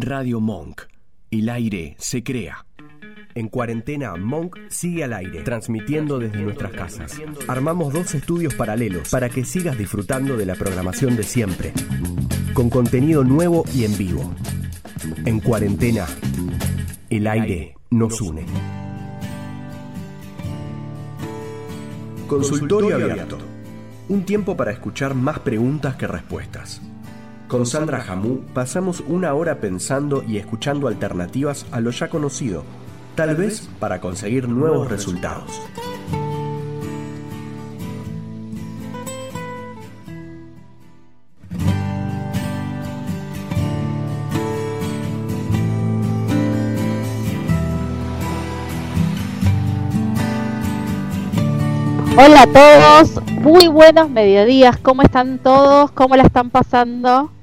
Radio Monk. El aire se crea. En cuarentena, Monk sigue al aire, transmitiendo desde nuestras casas. Armamos dos estudios paralelos para que sigas disfrutando de la programación de siempre, con contenido nuevo y en vivo. En cuarentena, el aire nos une. Consultorio abierto. Un tiempo para escuchar más preguntas que respuestas. Con Sandra Jamú pasamos una hora pensando y escuchando alternativas a lo ya conocido, tal vez para conseguir nuevos resultados. Hola a todos, muy buenos mediodías, ¿cómo están todos? ¿Cómo la están pasando?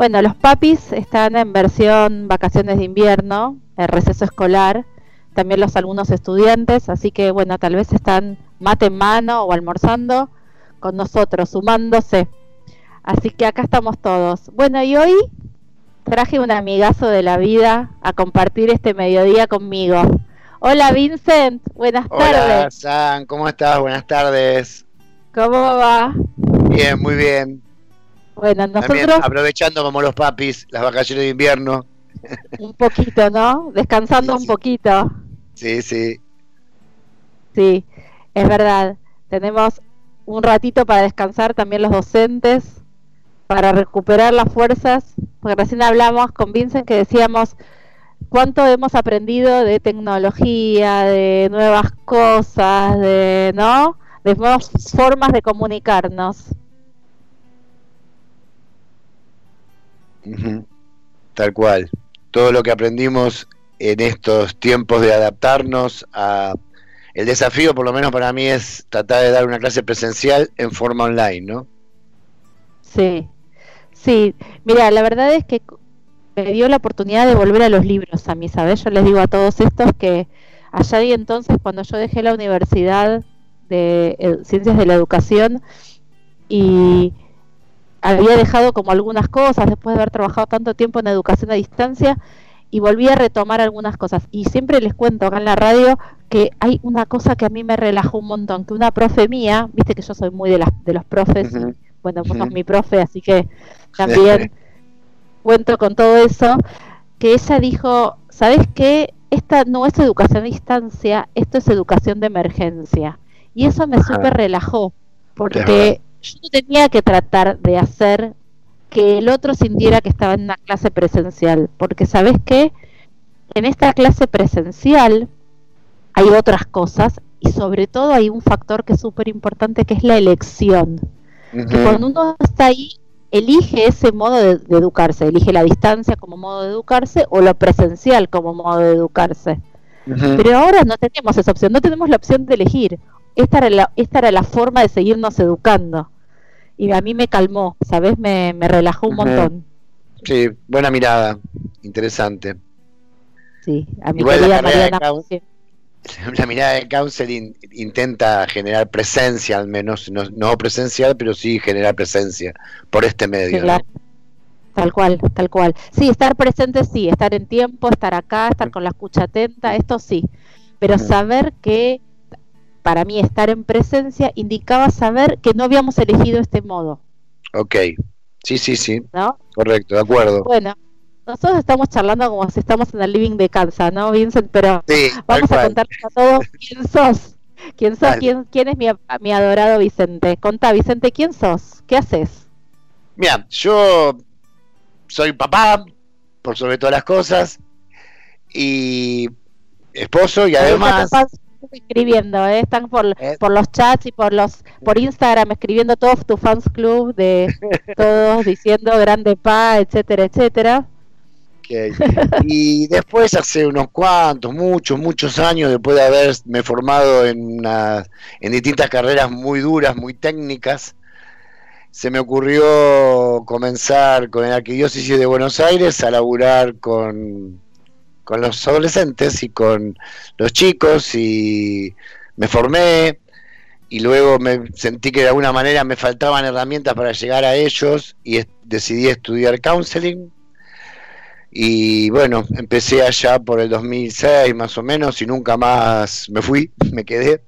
Bueno, los papis están en versión vacaciones de invierno, el receso escolar, también los alumnos estudiantes, así que bueno, tal vez están mate en mano o almorzando con nosotros, sumándose. Así que acá estamos todos. Bueno, y hoy traje un amigazo de la vida a compartir este mediodía conmigo. Hola Vincent, buenas tardes. Hola San, ¿cómo estás? Buenas tardes. ¿Cómo va? Bien, muy bien. Bueno, También nosotros aprovechando como los papis las vacaciones de invierno. un poquito, ¿no? Descansando Sí, un poquito. Sí, sí. Sí, es verdad. Tenemos un ratito para descansar también los docentes, para recuperar las fuerzas, porque recién hablamos con Vincent que decíamos cuánto hemos aprendido de tecnología, de nuevas cosas, de, ¿no? De nuevas formas de comunicarnos. Tal cual. Todo lo que aprendimos en estos tiempos de adaptarnos a... El desafío, por lo menos para mí, es tratar de dar una clase presencial en forma online, ¿no? Sí, sí. Mira, la verdad es que me dio la oportunidad de volver a los libros a mí, ¿sabes? Yo les digo a todos estos que allá y entonces, cuando yo dejé la universidad de eh, Ciencias de la Educación y había dejado como algunas cosas después de haber trabajado tanto tiempo en educación a distancia y volví a retomar algunas cosas. Y siempre les cuento acá en la radio que hay una cosa que a mí me relajó un montón, que una profe mía, viste que yo soy muy de, las, de los profes, bueno, vos sos Ujú. mi profe, así que también cuento con todo eso, que ella dijo, ¿sabes qué? Esta no es educación a distancia, esto es educación de emergencia. Y eso me súper relajó, porque yo no tenía que tratar de hacer que el otro sintiera que estaba en una clase presencial, porque ¿sabes qué? En esta clase presencial hay otras cosas y sobre todo hay un factor que es súper importante que es la elección que cuando uno está ahí, elige ese modo de, de educarse, elige la distancia como modo de educarse o lo presencial como modo de educarse. Pero ahora no tenemos esa opción, no tenemos la opción de elegir. Esta era la, esta era la forma de seguirnos educando. Y a mí me calmó, ¿sabes? Me, me relajó un montón. Sí, buena mirada. Interesante. Sí, a mi Igual la querida de Mariana. La mirada de counseling intenta generar presencia al menos, no, no presencial, pero sí generar presencia por este medio. Sí, ¿no? claro. Tal cual, tal cual. Sí, estar presente sí, estar en tiempo, estar acá, estar con la escucha atenta, esto sí. Pero saber que, para mí, estar en presencia indicaba saber que no habíamos elegido este modo, Ok, sí, sí, sí, ¿no? correcto, de acuerdo. Bueno, nosotros estamos charlando como si estamos en el living de Kansas, ¿no, Vincent? Pero Sí, vamos a contarles a todos quién sos. ¿Quién sos? ¿Quién, quién es mi, mi adorado Vicente? Contá, Vicente, ¿quién sos? ¿Qué haces? Mira, yo soy papá, por sobre todas las cosas, y esposo, y además, escribiendo, ¿eh? están por, Eh. por los chats y por los por Instagram escribiendo todos tu fans club de todos diciendo grande pa, etcétera, etcétera. y después hace unos cuantos, muchos, muchos años, después de haberme formado en, una- en distintas carreras muy duras, muy técnicas, se me ocurrió comenzar con el Arquidiócesis de Buenos Aires a laburar con, con los adolescentes y con los chicos y me formé y luego me sentí que de alguna manera me faltaban herramientas para llegar a ellos y decidí estudiar counseling Y bueno, empecé allá por el 2006 más o menos y nunca más me fui, me quedé.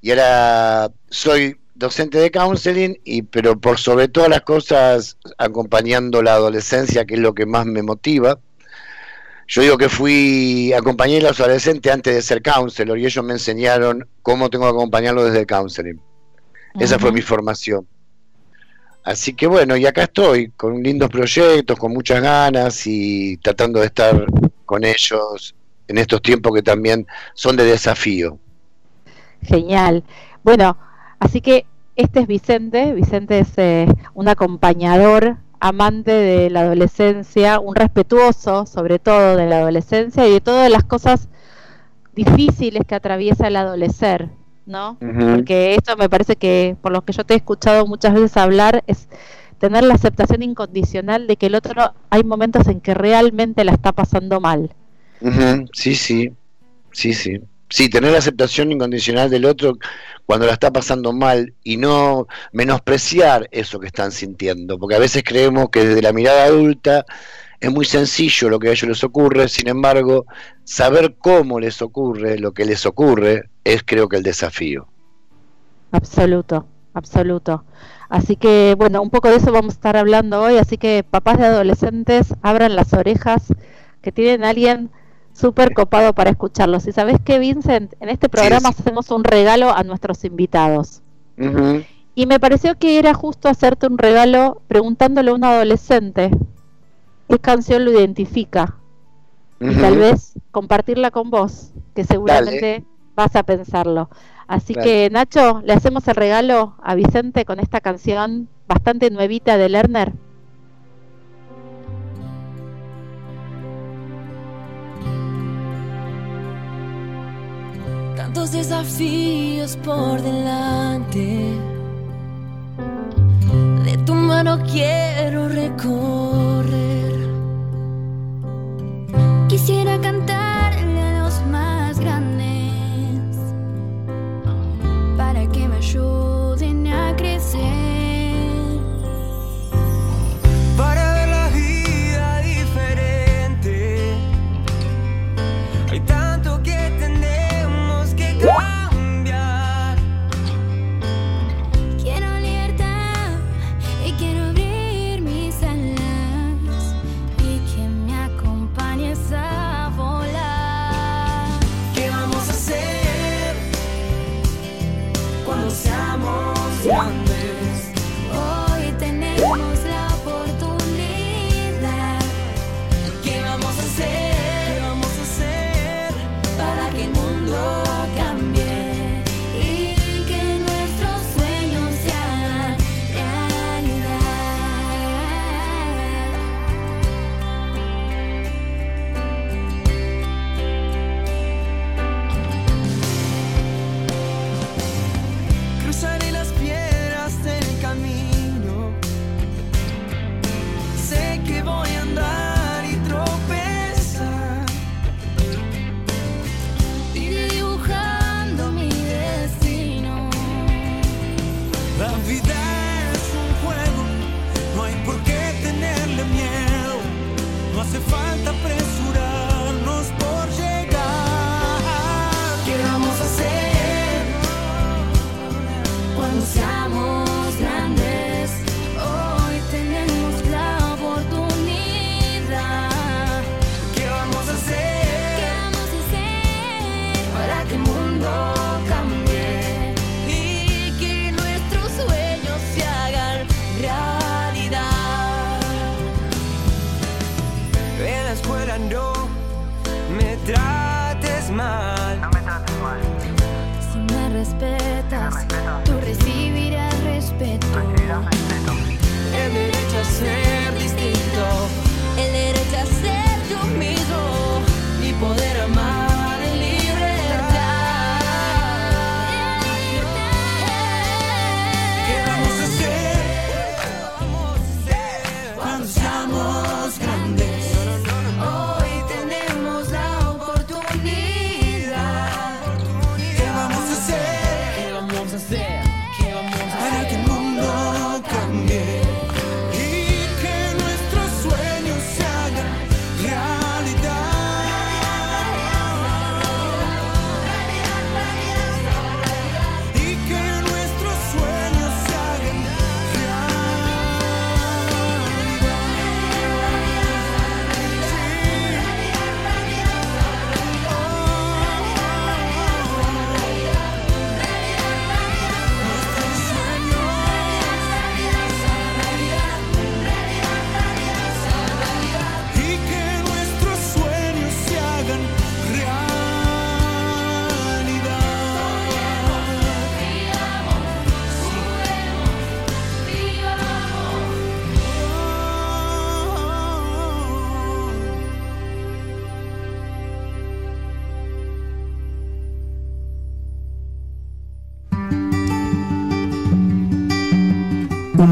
Y ahora soy docente de counseling, y, pero por sobre todas las cosas acompañando la adolescencia, que es lo que más me motiva. Yo digo que fui, acompañé a los adolescentes antes de ser counselor y ellos me enseñaron cómo tengo que acompañarlos desde el counseling. Esa fue mi formación. Así que bueno, y acá estoy, con lindos proyectos, con muchas ganas y tratando de estar con ellos en estos tiempos que también son de desafío. Genial. Bueno, así que este es Vicente. Vicente es eh, un acompañador, amante de la adolescencia, un respetuoso sobre todo de la adolescencia y de todas las cosas difíciles que atraviesa el adolecer. ¿no? Porque esto me parece que, por lo que yo te he escuchado muchas veces hablar, es tener la aceptación incondicional de que el otro hay momentos en que realmente la está pasando mal. Sí, sí, sí, sí. Sí, tener la aceptación incondicional del otro cuando la está pasando mal y no menospreciar eso que están sintiendo, porque a veces creemos que desde la mirada adulta es muy sencillo lo que a ellos les ocurre, sin embargo, saber cómo les ocurre lo que les ocurre es creo que el desafío. Absoluto, absoluto. Así que bueno, un poco de eso vamos a estar hablando hoy, así que papás de adolescentes, abran las orejas, que tienen alguien súper copado para escucharlos. Y sabes que, Vincent, en este programa hacemos un regalo a nuestros invitados. Y me pareció que era justo hacerte un regalo preguntándole a un adolescente qué canción lo identifica. Y tal vez compartirla con vos, que seguramente vas a pensarlo. Así que Nacho, le hacemos el regalo a Vicente con esta canción bastante nuevita de Lerner. Tantos desafíos por delante. De tu mano quiero recorrer. Quisiera cantarle a los más grandes para que me ayuden a crecer. Tenemos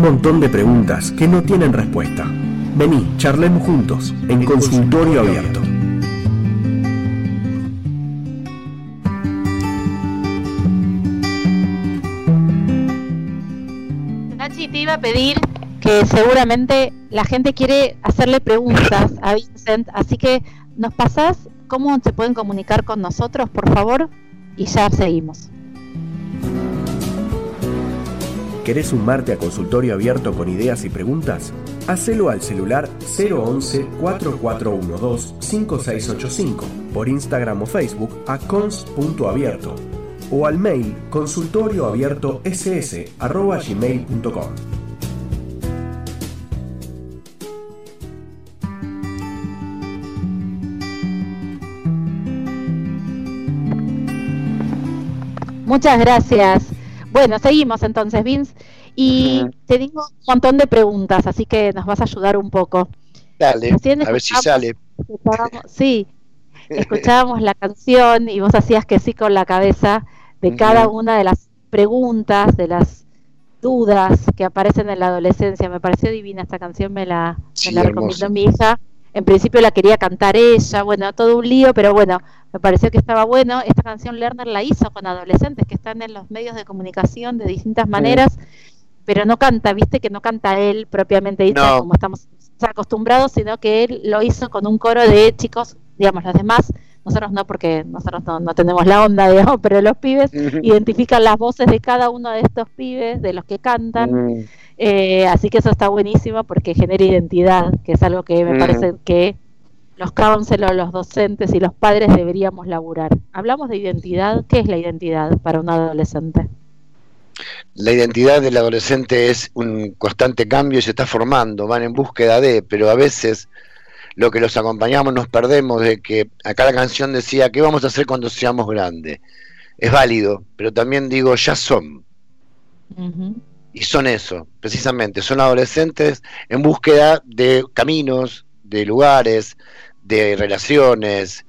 montón de preguntas que no tienen respuesta. Vení, charlemos juntos en consultorio abierto. Nachi, te iba a pedir que seguramente la gente quiere hacerle preguntas a Vincent, así que nos pasás cómo se pueden comunicar con nosotros, por favor, y ya seguimos. ¿Querés sumarte a consultorio abierto con ideas y preguntas? Hacelo al celular 011-4412-5685, por Instagram o Facebook a cons.abierto o al mail consultorioabiertoss.gmail.com. Muchas gracias. Bueno, seguimos entonces, Vince. Y te digo un montón de preguntas, así que nos vas a ayudar un poco. Dale, a ver si sale. Sí, escuchábamos la canción y vos hacías que sí con la cabeza de cada una de las preguntas, de las dudas que aparecen en la adolescencia. Me pareció divina esta canción, me la, me Sí, la hermosa. recomendó mi hija. En principio la quería cantar ella, bueno, todo un lío, pero bueno, me pareció que estaba bueno. Esta canción Lerner la hizo con adolescentes que están en los medios de comunicación de distintas maneras, pero no canta, viste que no canta él propiamente dicho, No. como estamos acostumbrados, sino que él lo hizo con un coro de chicos, digamos, los demás, nosotros no, porque nosotros no, no tenemos la onda, digamos, pero los pibes identifican las voces de cada uno de estos pibes, de los que cantan, eh, así que eso está buenísimo porque genera identidad, que es algo que me parece que los counselors, los docentes y los padres deberíamos laburar. Hablamos de identidad, ¿qué es la identidad para un adolescente? La identidad del adolescente es un constante cambio y se está formando, van en búsqueda de, pero a veces lo que los acompañamos nos perdemos de que acá la canción decía, ¿qué vamos a hacer cuando seamos grandes? Es válido, pero también digo, ya son. Y son eso, precisamente, son adolescentes en búsqueda de caminos, de lugares, de relaciones,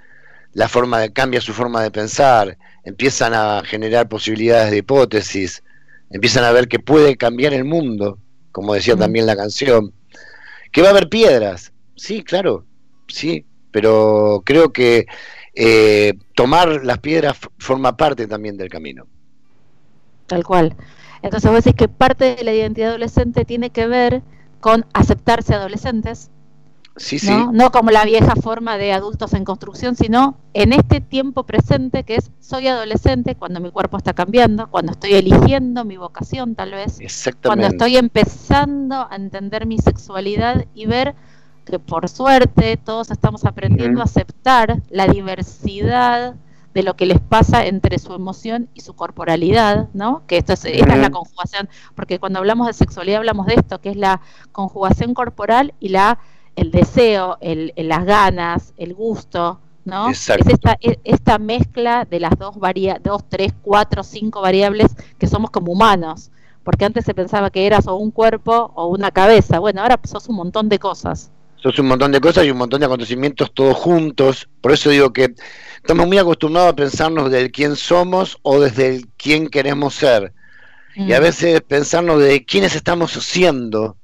la forma de cambia su forma de pensar, empiezan a generar posibilidades de hipótesis, empiezan a ver que puede cambiar el mundo, como decía también la canción, que va a haber piedras, sí, claro, sí, pero creo que eh, tomar las piedras forma parte también del camino. Tal cual. Entonces vos decís que parte de la identidad adolescente tiene que ver con aceptarse adolescentes, Sí, sí, ¿no? No como la vieja forma de adultos en construcción, sino en este tiempo presente que es soy adolescente cuando mi cuerpo está cambiando, cuando estoy eligiendo mi vocación tal vez, cuando exactamente. estoy empezando a entender mi sexualidad y ver que por suerte todos estamos aprendiendo a aceptar la diversidad de lo que les pasa entre su emoción y su corporalidad, ¿no? Que esto es, esta es la conjugación, porque cuando hablamos de sexualidad hablamos de esto, que es la conjugación corporal y la el deseo, el, el- las ganas, el gusto, ¿no? Exacto. Es esta, e- esta mezcla de las dos varia dos, tres, cuatro, cinco variables que somos como humanos. Porque antes se pensaba que eras o un cuerpo o una cabeza. Bueno, ahora sos un montón de cosas. Sos un montón de cosas y un montón de acontecimientos todos juntos. Por eso digo que estamos muy acostumbrados a pensarnos del quién somos o desde el quién queremos ser. Y a Mm, veces pensarnos de quiénes estamos siendo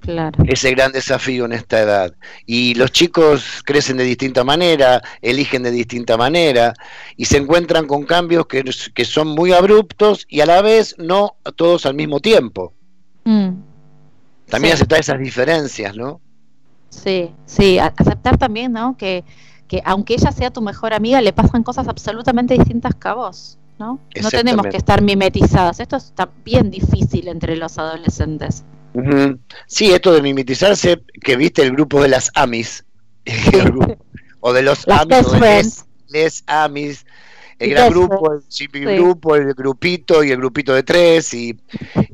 Claro. es el gran desafío en esta edad. Y los chicos crecen de distinta manera, eligen de distinta manera y se encuentran con cambios que, que son muy abruptos y a la vez no todos al mismo tiempo. Mm, También Sí. aceptar esas diferencias, ¿no? Sí, sí, aceptar también, ¿no? Que, que aunque ella sea tu mejor amiga, le pasan cosas absolutamente distintas que a vos, ¿no? No tenemos que estar mimetizadas. Esto está bien difícil entre los adolescentes. Sí, esto de mimetizarse, que viste el grupo de las Amis, el grupo- o de los Las Amis, o de friends. les, les Amis, el gran grupo, el chipi grupo, el grupito y el grupito de tres, y,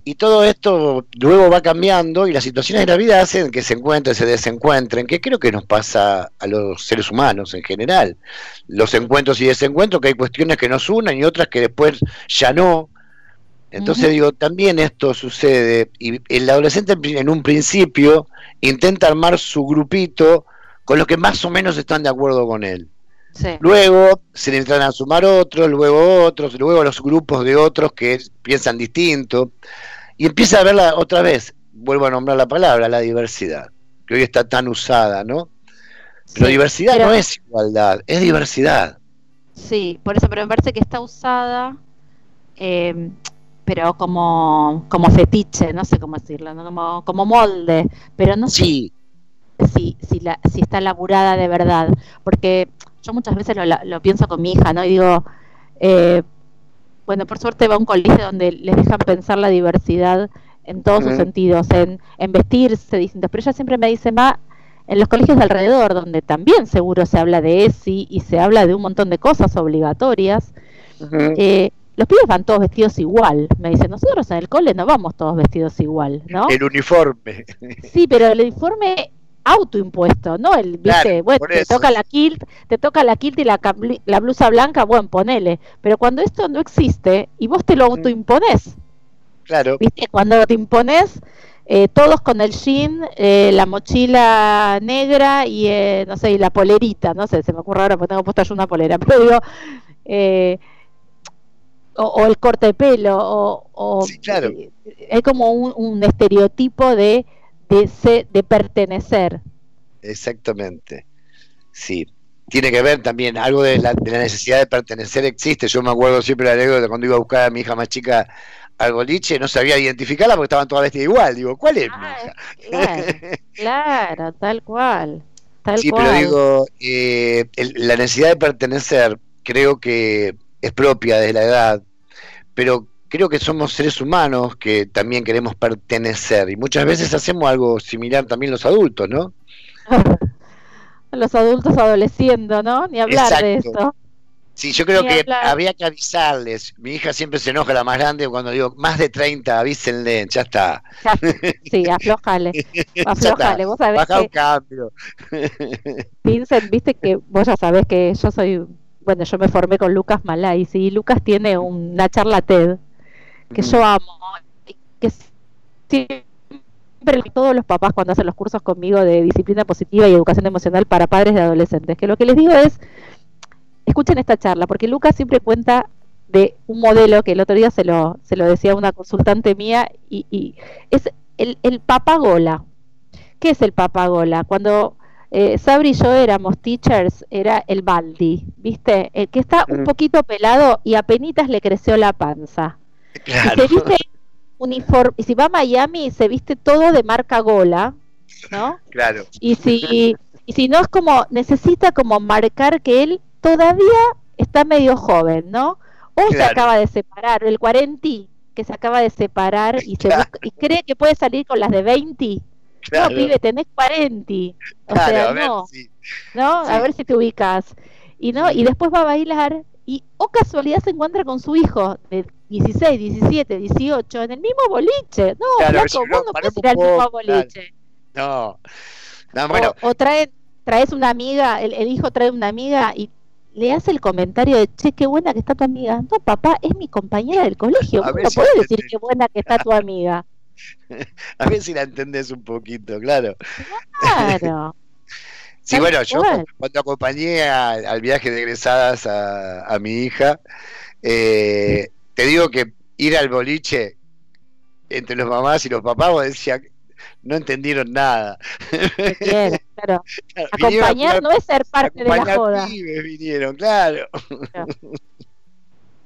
y todo esto luego va cambiando y las situaciones de la vida hacen que se encuentren, se desencuentren, que creo que nos pasa a los seres humanos en general. Los encuentros y desencuentros, que hay cuestiones que nos unen y otras que después ya no, entonces digo, también esto sucede y el adolescente en un principio intenta armar su grupito con los que más o menos están de acuerdo con él. Sí. Luego se le entran a sumar otros, luego otros, luego los grupos de otros que piensan distinto y empieza a verla otra vez vuelvo a nombrar la palabra, la diversidad, que hoy está tan usada, ¿no? Pero Sí, diversidad pero- no es igualdad, es diversidad. Sí, por eso, pero me parece que está usada, eh, pero como, como fetiche, no sé cómo decirlo, ¿no? como, como molde, pero no sé Sí, si, si, la, si está laburada de verdad, porque yo muchas veces lo, lo pienso con mi hija, ¿no? Y digo, eh, bueno, por suerte va a un colegio donde les dejan pensar la diversidad en todos sus sentidos, en, en vestirse distintos, pero ella siempre me dice, ma, en los colegios de alrededor, donde también seguro se habla de ESI y se habla de un montón de cosas obligatorias, eh, los pibes van todos vestidos igual. Me dicen, nosotros en el cole no vamos todos vestidos igual, ¿no? el uniforme. Sí, pero el uniforme autoimpuesto, ¿no? El, viste, Claro, bueno, te toca la kilt, te toca la kilt y la, blusa blanca, bueno, ponele. Pero cuando esto no existe y vos te lo autoimponés, Claro, ¿viste? Cuando te impones eh, todos con el jean, eh, la mochila negra y, eh, no sé, y la polerita, no sé, se me ocurre ahora porque tengo puesta yo una polera, pero digo, eh, o, o el corte de pelo, o, o- Sí, claro. hay como un, un estereotipo de, de, se- de pertenecer. exactamente. Sí. Tiene que ver también, algo de la, de la necesidad de pertenecer existe. Yo me acuerdo siempre la anécdota cuando iba a buscar a mi hija más chica al boliche, no sabía identificarla porque estaban todas vestidas igual. Digo, ¿cuál es mi Ah, hija? claro, claro, tal cual. Tal Sí, cual. pero digo, eh, el- la necesidad de pertenecer creo que es propia de la edad, pero creo que somos seres humanos que también queremos pertenecer y muchas veces hacemos algo similar también los adultos, ¿no? Los adultos adoleciendo, ¿no? Ni hablar de eso. Sí, yo creo Ni que hablar. habría que avisarles. Mi hija siempre se enoja, la más grande, cuando digo más de 30, avísenle, ya está. Ya, sí, aflojale, aflojale. Vos sabés Baja un que, cambio. Vincent, viste que vos ya sabés que yo soy, bueno, yo me formé con Lucas Malay, y Lucas tiene una charla TED que yo amo, y que siempre todos los papás cuando hacen los cursos conmigo de disciplina positiva y educación emocional para padres de adolescentes, que lo que les digo es, escuchen esta charla, porque Lucas siempre cuenta de un modelo que el otro día se lo, se lo decía una consultante mía, y, y es el, el papagola. ¿Qué es el papagola? Cuando eh, Sabri y yo éramos teachers, era el baldi, ¿viste? El que está un Mm. poquito pelado y apenas le creció la panza. Y Claro. se viste uniforme, y si va a Miami se viste todo de marca Gola, ¿no? Claro. Y si, y si no es como, necesita como marcar que él todavía está medio joven, ¿no? O se acaba de separar, el 40 que se acaba de separar y, se busca- y cree que puede salir con las de 20. Claro. No, pibe, tenés 40. O Claro, sea, a ver, no, sí. ¿no? sí. A ver si te ubicas. Y no, y después va a bailar y o casualidad se encuentra con su hijo de 16, 17, 18 en el mismo boliche. No, Claro, flaco, no, vos no podés ir al mismo claro. boliche. No. No, bueno, O, o trae, traes una amiga, el, el hijo trae una amiga y le hace el comentario de, che, qué buena que está tu amiga. No, papá, es mi compañera del colegio. A Vos ver no podés decir qué buena que está tu amiga. a ver si la entendés un poquito, claro. Claro. Sí, bueno, yo cual. cuando acompañé a- al viaje de egresadas a, a mi hija, eh, te digo que ir al boliche entre los mamás y los papás, vos decías, no entendieron nada. Bien, claro. Acompañar no es ser parte de la joda. pibes vinieron, claro.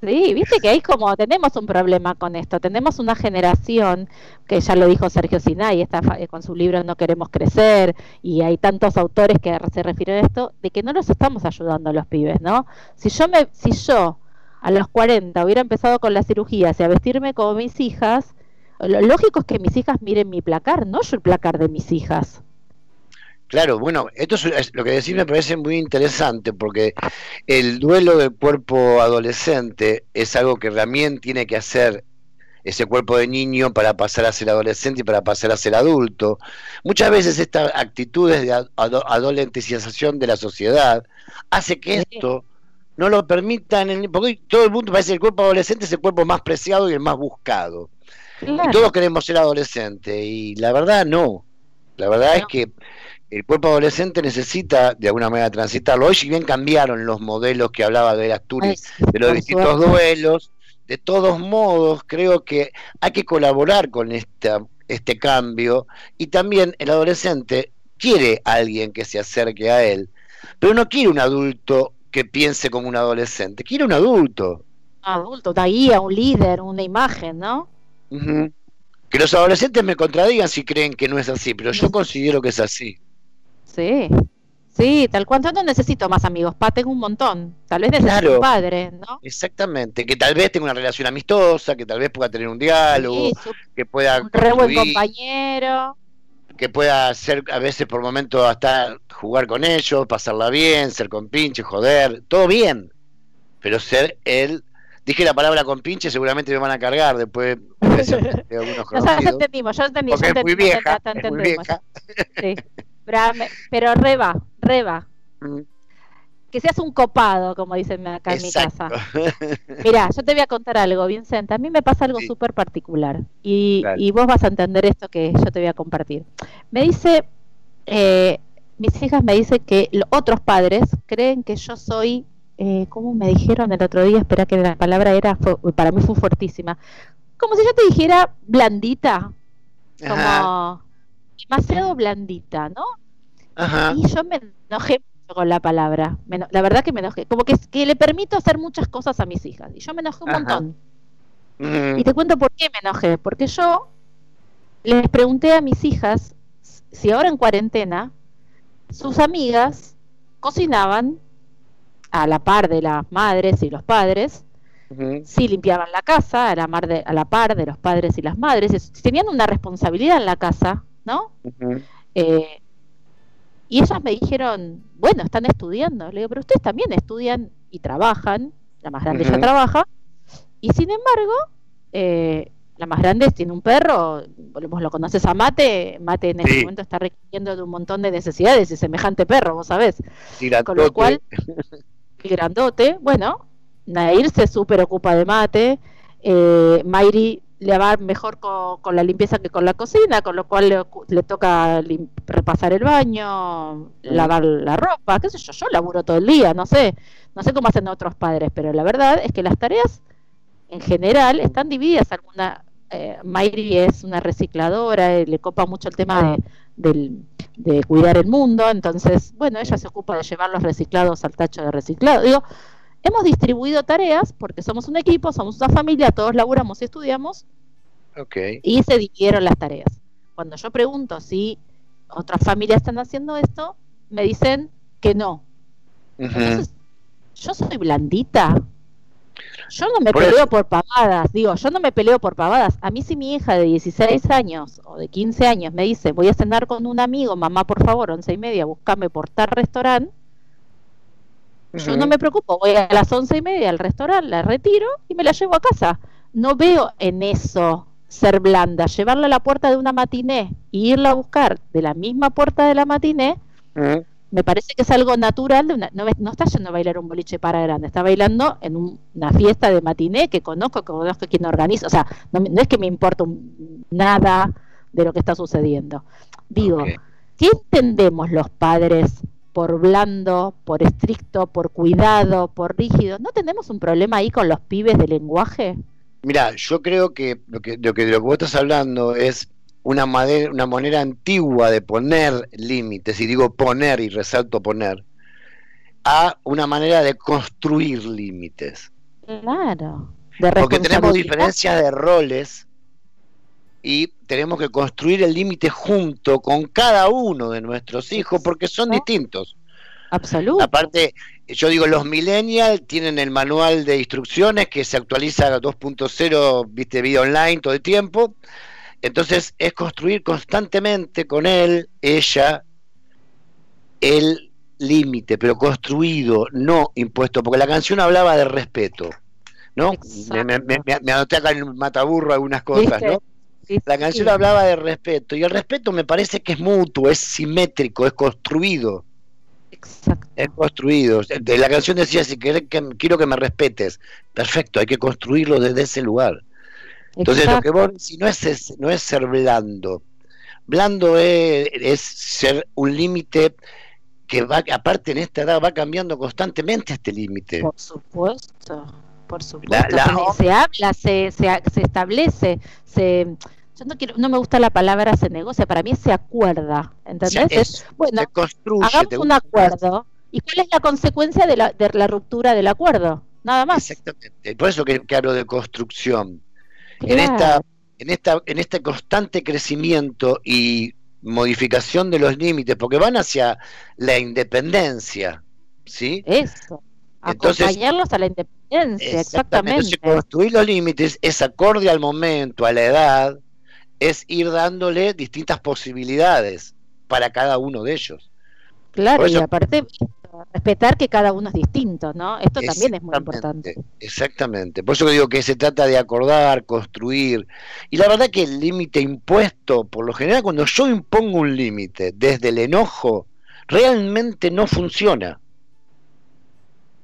Sí, viste que hay como, tenemos un problema con esto, tenemos una generación, que ya lo dijo Sergio Sinay está eh, con su libro No queremos crecer, y hay tantos autores que se refieren a esto, de que no los estamos ayudando a los pibes, ¿no? Si yo me, si yo a los 40 hubiera empezado con las cirugías y a vestirme como mis hijas, lo lógico es que mis hijas miren mi placar, no yo el placar de mis hijas. Claro, bueno, esto es, lo que decís me parece muy interesante porque el duelo del cuerpo adolescente es algo que también tiene que hacer ese cuerpo de niño para pasar a ser adolescente y para pasar a ser adulto. Muchas veces estas actitudes de ado- adolescenciación de la sociedad hace que esto no lo permitan, en- porque todo el mundo parece que el cuerpo adolescente es el cuerpo más preciado y el más buscado. Y todos queremos ser adolescentes y la verdad no. La verdad es que el cuerpo adolescente necesita de alguna manera transitarlo. Hoy si bien cambiaron los modelos que hablaba de Asturias, Ay, de los distintos suerte. duelos, de todos modos creo que hay que colaborar con esta este cambio y también el adolescente quiere a alguien que se acerque a él, pero no quiere un adulto que piense como un adolescente, quiere un adulto. Adulto, una guía, un líder, una imagen, ¿no? Que los adolescentes me contradigan si creen que no es así, pero yo considero que es así. Sí. Sí, tal cual. Yo no necesito más amigos, pa, tengo un montón. Tal vez necesito Claro. un padre, ¿no? Exactamente, que tal vez tenga una relación amistosa, que tal vez pueda tener un diálogo, Sí, su- que pueda un re buen compañero. Que pueda hacer a veces por momentos hasta jugar con ellos, pasarla bien, ser con pinche, joder, todo bien, pero ser él. Dije la palabra con pinche, seguramente me van a cargar después de, de algunos entendimos, ya entendí, porque ya es muy entendimos, vieja, ya- ya es muy entendemos. vieja. Sí. Pero, pero reba, reba. Mm, Que seas un copado, como dicen acá en mi casa. Mira, yo te voy a contar algo, Vincent. A mí me pasa algo Sí. súper particular. Y, y vos vas a entender esto que yo te voy a compartir. Me dice, eh, mis hijas me dicen que otros padres creen que yo soy, eh, ¿cómo me dijeron el otro día? Espera que la palabra era, fue- para mí fue fuertísima. Como si yo te dijera blandita, Ajá, como demasiado blandita, ¿no? ajá, Y yo me enojé mucho con la palabra. Me la verdad que me enojé. Como que, que le permito hacer muchas cosas a mis hijas. Y yo me enojé un Ajá. montón. ujú, Y te cuento por qué me enojé. Porque yo les pregunté a mis hijas si ahora en cuarentena sus amigas cocinaban a la par de las madres y los padres, si limpiaban la casa a la, mar de- a la par de los padres y las madres, si tenían una responsabilidad en la casa, ¿no? Eh, y ellas me dijeron, bueno, están estudiando. Le digo, pero ustedes también estudian y trabajan. La más grande ya trabaja. Y sin embargo, eh, la más grande tiene un perro. Vos lo conoces a Mate. Mate en este Sí. momento está requiriendo de un montón de necesidades y semejante perro, vos sabés. Con lo cual, el grandote, bueno, Nair se súper ocupa de mate, eh, Mayri le va mejor co- con, la limpieza que con la cocina, con lo cual le, le toca lim- repasar el baño, lavar la ropa, qué sé yo, yo laburo todo el día, no sé, no sé cómo hacen otros padres, pero la verdad es que las tareas en general están divididas, alguna eh, Mayri es una recicladora, eh, le copa mucho el tema de, del- de cuidar el mundo, entonces, bueno, ella se ocupa de llevar los reciclados al tacho de reciclado. Digo, hemos distribuido tareas porque somos un equipo, somos una familia, todos laburamos y estudiamos y se dividieron las tareas. Cuando yo pregunto si otras familias están haciendo esto, me dicen que no. Entonces, yo soy blandita. Yo no me Por peleo eso. por pavadas, digo, yo no me peleo por pavadas. A mí si mi hija de 16 años o de 15 años me dice, voy a cenar con un amigo, mamá, por favor, once y media, buscame por tal restaurante, yo no me preocupo, voy a las once y media al restaurante, la retiro y me la llevo a casa. No veo en eso ser blanda, llevarla a la puerta de una matiné y irla a buscar de la misma puerta de la matiné, me parece que es algo natural. De una, no, no está yendo a bailar un boliche para grande, está bailando en un- una fiesta de matiné que conozco, que conozco quien organiza. O sea, no, es que me importa un- nada de lo que está sucediendo. Digo. ¿qué entendemos los padres por blando, por estricto, por cuidado, por rígido? ¿No tenemos un problema ahí con los pibes de lenguaje? Mira, yo creo que lo que, lo que de lo que vos estás hablando es una, manera antigua de poner límites, y digo poner y resalto poner, a una manera de construir límites. Claro. De Porque tenemos diferencias de roles y tenemos que construir el límite junto con cada uno de nuestros hijos porque son distintos. Absoluto. Aparte, yo digo, los millennials tienen el manual de instrucciones que se actualiza a 2.0, viste, vida online todo el tiempo. Entonces es construir constantemente con él, ella, el límite, pero construido, no impuesto, porque la canción hablaba de respeto, ¿no? Me, me- me- anoté acá en el mataburro algunas cosas, ¿Viste? ¿no? Sí, La sí. canción hablaba de respeto, y el respeto me parece que es mutuo, es simétrico, es construido Exacto. es construido. La canción decía, si querés que, quiero que me respetes, perfecto, hay que construirlo desde ese lugar. Entonces lo que vos decís no es, es- no es ser blando. Blando es, es ser un límite que va, aparte en esta edad va cambiando constantemente este límite. Por supuesto, por supuesto. La- la- se, se habla, se, se, se establece, se, yo no quiero, no me gusta la palabra se negocia, para mí se acuerda, ¿entendés? Es, es- bueno, se construye. hagamos un acuerdo. ¿Y cuál es la consecuencia de la, de la ruptura del acuerdo? Nada más. Exactamente. Por eso que, que hablo de construcción. En esta, Claro. en esta, en este constante crecimiento y modificación de los límites, porque van hacia la independencia, ¿sí? Eso. Entonces- Acompañarlos a la independencia, exactamente. Entonces, construir los límites es acorde al momento, a la edad, es ir dándole distintas posibilidades para cada uno de ellos. Claro, eso- y aparte respetar que cada uno es distinto, ¿no? Esto también es muy importante. Exactamente. Por eso que digo que se trata de acordar, construir. Y la verdad que el límite impuesto, por lo general, cuando yo impongo un límite desde el enojo, realmente no funciona.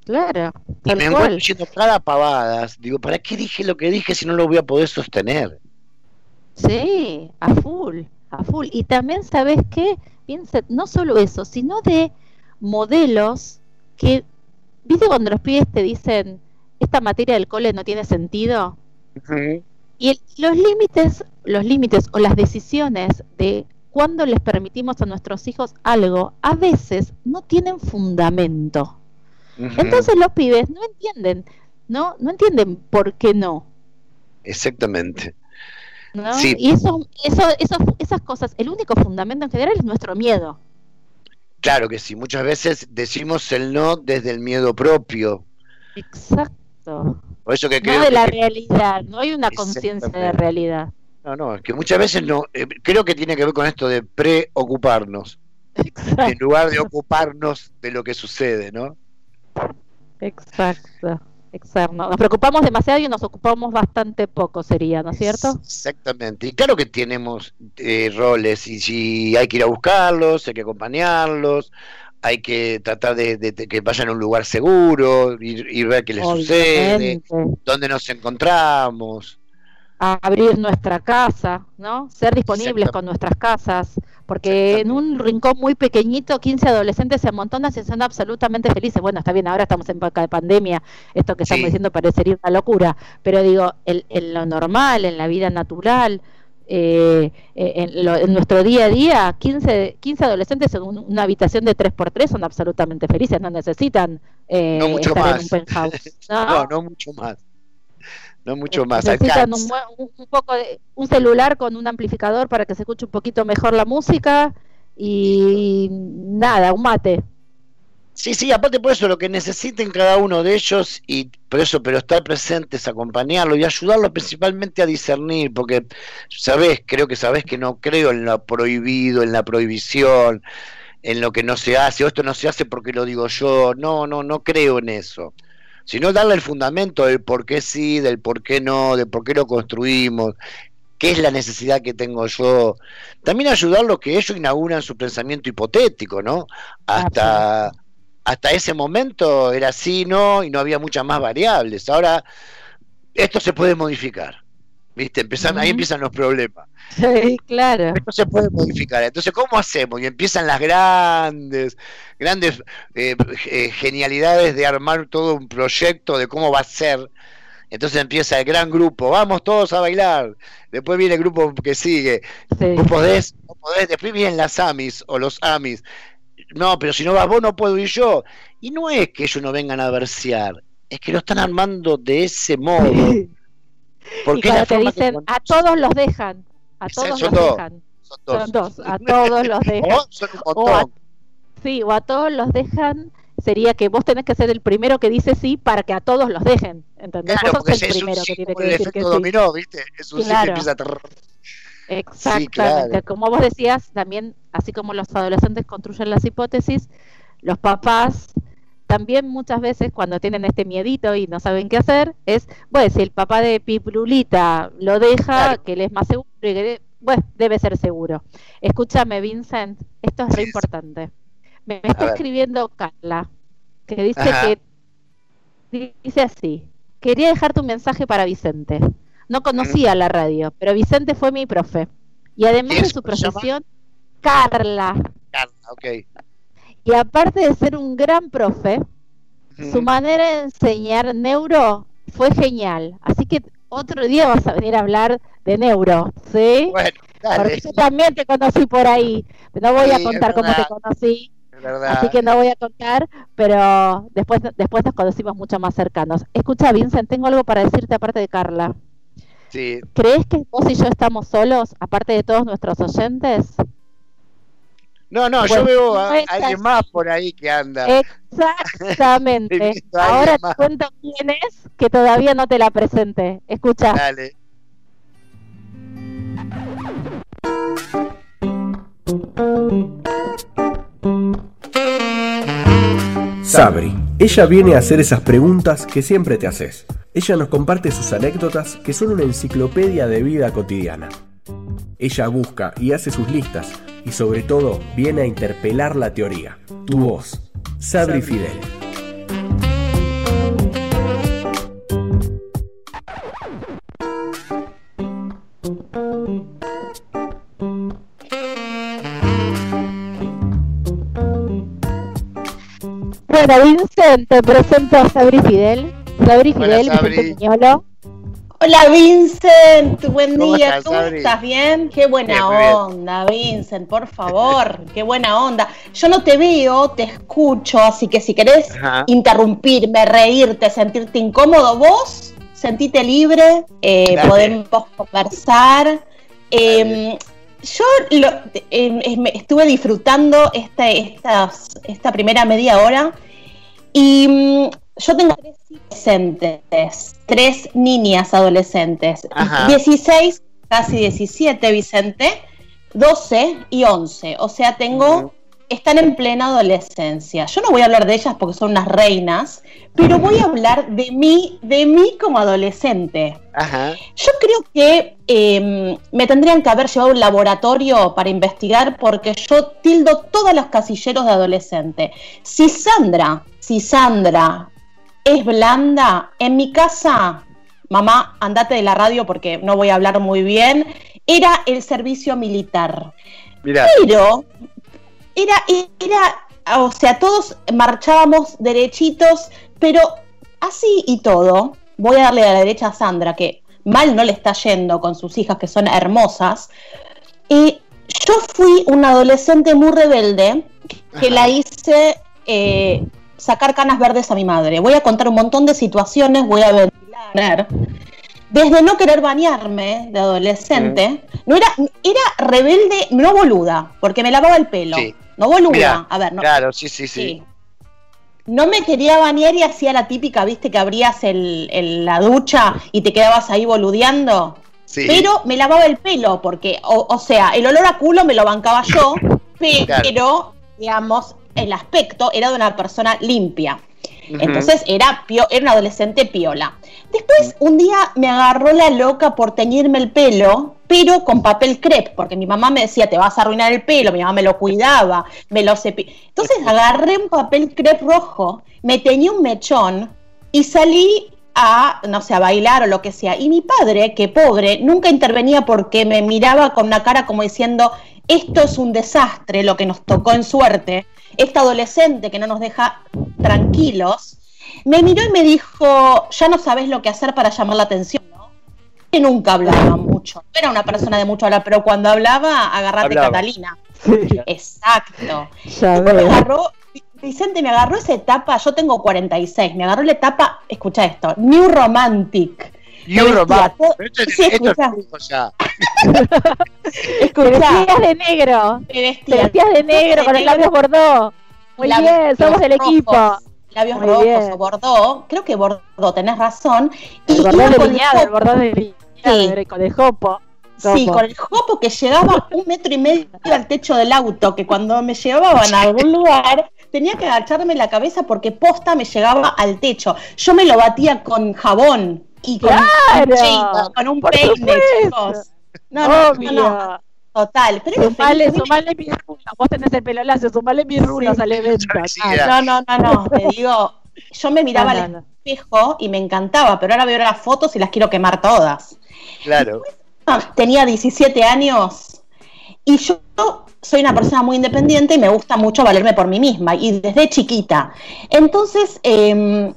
Claro, Y me cual. encuentro diciendo cada pavadas. Digo, ¿para qué dije lo que dije si no lo voy a poder sostener? Sí, a full, a full. Y también, ¿sabes qué? Piensa, no solo eso, sino de modelos que, ¿viste cuando los pibes te dicen, esta materia del cole no tiene sentido? Y el- los límites, los límites o las decisiones de cuándo les permitimos a nuestros hijos algo, a veces no tienen fundamento. Entonces los pibes no entienden, ¿no? No entienden por qué no. Exactamente. ¿No? Sí. Y eso, eso, eso, esas cosas, el único fundamento en general es nuestro miedo. Claro que sí. Muchas veces decimos el no desde el miedo propio. Exacto. Por eso que No creo de que- la realidad, no hay una conciencia de realidad. No, no, es que muchas veces no, eh, creo que tiene que ver con esto de preocuparnos, Exacto. en lugar de ocuparnos de lo que sucede, ¿no? Exacto. Exacto. Nos preocupamos demasiado y nos ocupamos bastante poco, sería, ¿no es cierto? Exactamente. Y claro que tenemos eh, roles, y si hay que ir a buscarlos, hay que acompañarlos, hay que tratar de, de- de que vayan a un lugar seguro, ir, ir a ver qué les sucede, dónde nos encontramos. A abrir nuestra casa, ¿no? Ser disponibles con nuestras casas, porque en un rincón muy pequeñito 15 adolescentes se amontonan y son absolutamente felices. Bueno, está bien, ahora estamos en época de pandemia, esto que estamos diciendo parecería una locura, pero digo, en, en lo normal, en la vida natural, eh, eh, en, lo- en nuestro día a día, 15, 15 adolescentes en un- una habitación de 3x3 son absolutamente felices, no necesitan eh, No mucho estar en más. un penthouse. ¿no? No, no mucho más. No mucho más. Necesitan un poco de un celular con un amplificador para que se escuche un poquito mejor la música y nada, un mate. Sí, sí, aparte por eso lo que necesiten cada uno de ellos y por eso, pero estar presentes, acompañarlo y ayudarlo principalmente a discernir, porque sabes, creo que sabes que no creo en lo prohibido, en la prohibición, en lo que no se hace, o esto no se hace porque lo digo yo, no, no, no creo en eso. Sino darle el fundamento del por qué sí, del por qué no, del por qué lo construimos, qué es la necesidad que tengo yo. También ayudarlos que ellos inauguran su pensamiento hipotético, ¿no? Hasta hasta ese momento era así, no, y no había muchas más variables. Ahora, esto se puede modificar. ¿Viste? Empiezan, Ahí empiezan los problemas. Sí, claro. Esto se puede modificar. Entonces, ¿cómo hacemos? Y empiezan las grandes, grandes eh, eh, genialidades de armar todo un proyecto de cómo va a ser. Entonces empieza el gran grupo, vamos todos a bailar. Después viene el grupo que sigue, Sí. no podés, no podés. Después vienen las amis o los amis. No, pero si no vas vos, no puedo ir yo. Y no es que ellos no vengan a versear, es que lo están armando de ese modo. y Porque la cuando te que dicen, con- a todos los dejan, a todos los dos. dejan, son dos. son dos, a todos los dejan. O son un O a-. Sí, o a todos los dejan, sería que vos tenés que ser el primero que dice sí para que a todos los dejen, ¿entendés? Claro, vos sos el primero sí que tiene que el decir que efecto sí. dominó, ¿viste? Es un sí Claro. que empieza a... Exactamente. claro. Como vos decías, también, así como los adolescentes construyen las hipótesis, los papás también muchas veces cuando tienen este miedito y no saben qué hacer, es, bueno, si el papá de Pipulita lo deja, Claro. que él es más seguro, y que, bueno, debe ser seguro. Escúchame, Vincent, esto es re importante. Me, me está escribiendo Carla, que dice Ajá. que, dice así, quería dejarte un mensaje para Vicente. No conocía la radio, pero Vicente fue mi profe. Y además ¿Quién de su profesión, Carla. Carla, ok. Y aparte de ser un gran profe, su manera de enseñar neuro fue genial. Así que otro día vas a venir a hablar de neuro, ¿sí? Bueno, Porque dale, yo también te conocí por ahí. No voy a contar cómo te conocí, así que no voy a contar, pero después, después nos conocimos mucho más cercanos. Escucha, Vincent, tengo algo para decirte aparte de Carla. Sí. ¿Crees que vos y yo estamos solos, aparte de todos nuestros oyentes? No, no, Bueno, yo veo a, no alguien más por ahí que anda. Exactamente. Ahora te cuento quién es, que todavía no te la presenté. Escucha. Dale. Sabri. Ella viene a hacer esas preguntas que siempre te haces. Ella nos comparte sus anécdotas que son una enciclopedia de vida cotidiana. Ella busca y hace sus listas y sobre todo viene a interpelar la teoría. Tu voz. Sabri Fidel. Bueno, Vincent, te presento a Sabri Fidel. Sabri Hola, Fidel, Sabri. Hola Vincent, buen ¿Cómo día, estás, ¿cómo estás? ¿Bien? Qué buena Bien, muy bien. onda, Vincent, por favor, qué buena onda. Yo no te veo, te escucho, así que si querés Ajá. interrumpirme, reírte, sentirte incómodo, vos sentite libre, eh, podemos conversar. Eh, yo lo- eh, me- estuve disfrutando esta primera media hora y mm, yo tengo tres adolescentes, tres niñas adolescentes, Ajá. 16, casi 17, Vicente, 12 y 11. O sea, tengo, están en plena adolescencia. Yo no voy a hablar de ellas porque son unas reinas, pero voy a hablar de mí, de mí como adolescente. Ajá. Yo creo que eh, me tendrían que haber llevado a un laboratorio para investigar porque yo tildo todos los casilleros de adolescente. Si Sandra, si Sandra es blanda, en mi casa, mamá, andate de la radio porque no voy a hablar muy bien, era el servicio militar. Mira, Pero era, era, o sea, todos marchábamos derechitos, pero así y todo, voy a darle a la derecha a Sandra, que mal no le está yendo con sus hijas, que son hermosas. Y yo fui una adolescente muy rebelde, que Ajá. la hice eh, sacar canas verdes a mi madre. Voy a contar un montón de situaciones, voy a ventilar. Desde no querer bañarme de adolescente, no era, era rebelde, no boluda, porque me lavaba el pelo. Sí. No boluda, Mirá, a ver, no, claro, sí, sí, sí. Sí. No me quería bañar y hacía la típica, viste, que abrías el- el- la ducha y te quedabas ahí boludeando. Sí. Pero me lavaba el pelo, porque, o, o sea, el olor a culo me lo bancaba yo, pero, Claro. digamos, el aspecto era de una persona limpia. Entonces era, pio- era una adolescente piola. Después, un día me agarró la loca por teñirme el pelo, pero con papel crepe, porque mi mamá me decía, te vas a arruinar el pelo, mi mamá me lo cuidaba, me lo cepillaba. Entonces agarré un papel crepe rojo, me teñí un mechón y salí a, no sé, a bailar o lo que sea. Y mi padre, que pobre, nunca intervenía porque me miraba con una cara como diciendo, esto es un desastre, lo que nos tocó en suerte. Esta adolescente que no nos deja tranquilos, me miró y me dijo, ya no sabes lo que hacer para llamar la atención, ¿no? Que nunca hablaba mucho, no era una persona de mucho hablar, pero cuando hablaba, agarrate Hablaba. Catalina. Exacto. Ya Después me agarró, Vicente me agarró esa etapa, yo tengo 46, me agarró la etapa, escucha esto, New Romantic. Y un Me vestía romance. todo- Pero Esto, es- Sí, esto es escuchá. de negro. Te vestía vestías de negro con los labios bordó. Muy labios bien, somos rojos, equipo. Labios Muy rojos bien. o bordó, creo que bordó, tenés razón. Y El bordón iba de con el viñado, el jopo. bordón de viñado, con el jopo. Sí, con el jopo que llegaba un metro y medio al techo del auto, que cuando me llevaban a algún lugar tenía que agacharme la cabeza porque posta me llegaba al techo. Yo me lo batía con jabón y con, Claro, sí, con un peine, chicos. No, no, no, Obvio. no, total. Pero Sumale, sumale mis rulos. Vos tenés el pelo lacio, sumale mis rulos Sí. al evento. Ah, No, no, no, no, te digo, yo me miraba No, no, al espejo y me encantaba, pero ahora veo las fotos y las quiero quemar todas. Claro. Ah, tenía 17 años y yo soy una persona muy independiente y me gusta mucho valerme por mí misma y desde chiquita. Entonces eh,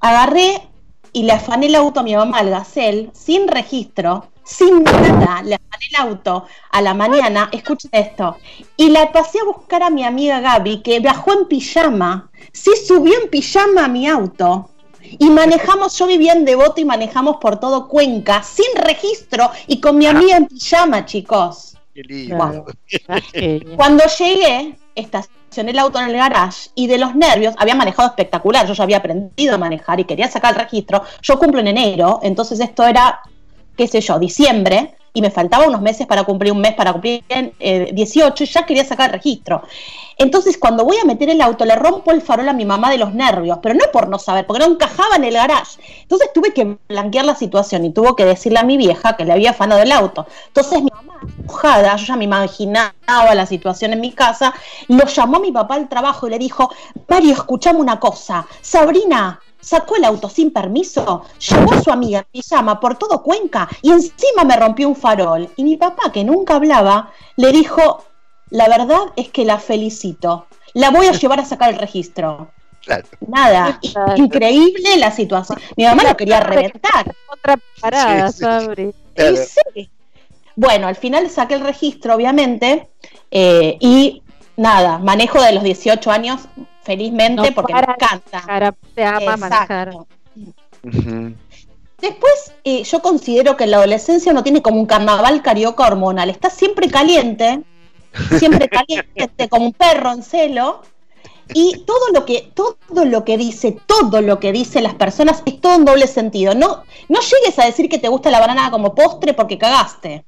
agarré y le afané el auto a mi mamá al Gacel, sin registro, sin nada, le afané el auto a la mañana, escuchen esto, y la pasé a buscar a mi amiga Gaby, que viajó en pijama, sí subió en pijama a mi auto, y manejamos, yo vivía en Devoto y manejamos por todo Cuenca, sin registro, y con mi amiga en pijama, chicos. Qué lindo. Wow. Cuando llegué, estacioné el auto en el garage y de los nervios, había manejado espectacular, yo ya había aprendido a manejar y quería sacar el registro. Yo cumplo en enero, entonces esto era, qué sé yo, diciembre, y me faltaba unos meses para cumplir un mes, para cumplir eh, 18, y ya quería sacar el registro. Entonces, cuando voy a meter el auto, le rompo el farol a mi mamá de los nervios, pero no por no saber, porque no encajaba en el garage. Entonces tuve que blanquear la situación y tuvo que decirle a mi vieja que le había afanado el auto. Entonces mi mamá, enojada, yo ya me imaginaba la situación en mi casa, lo llamó a mi papá al trabajo y le dijo, Mario, escuchame una cosa, Sabrina sacó el auto sin permiso, llevó a su amiga en pijama por todo Cuenca y encima me rompió un farol. Y mi papá, que nunca hablaba, le dijo, la verdad es que la felicito. La voy a llevar a sacar el registro. Claro. Nada, increíble la situación. Mi mamá lo quería reventar. Otra parada, Sí, sí. Sabri. Claro. Y sí. Bueno, al final saqué el registro, obviamente, eh, y nada, manejo de los 18 años felizmente No porque para me encanta. Te ama manejar. Después, eh, yo considero que la adolescencia no tiene como un carnaval carioca hormonal. Está siempre caliente, siempre caliente, como un perro en celo. Y todo lo que, todo lo que dice, todo lo que dicen las personas es todo en doble sentido. No, no llegues a decir que te gusta la banana como postre porque cagaste.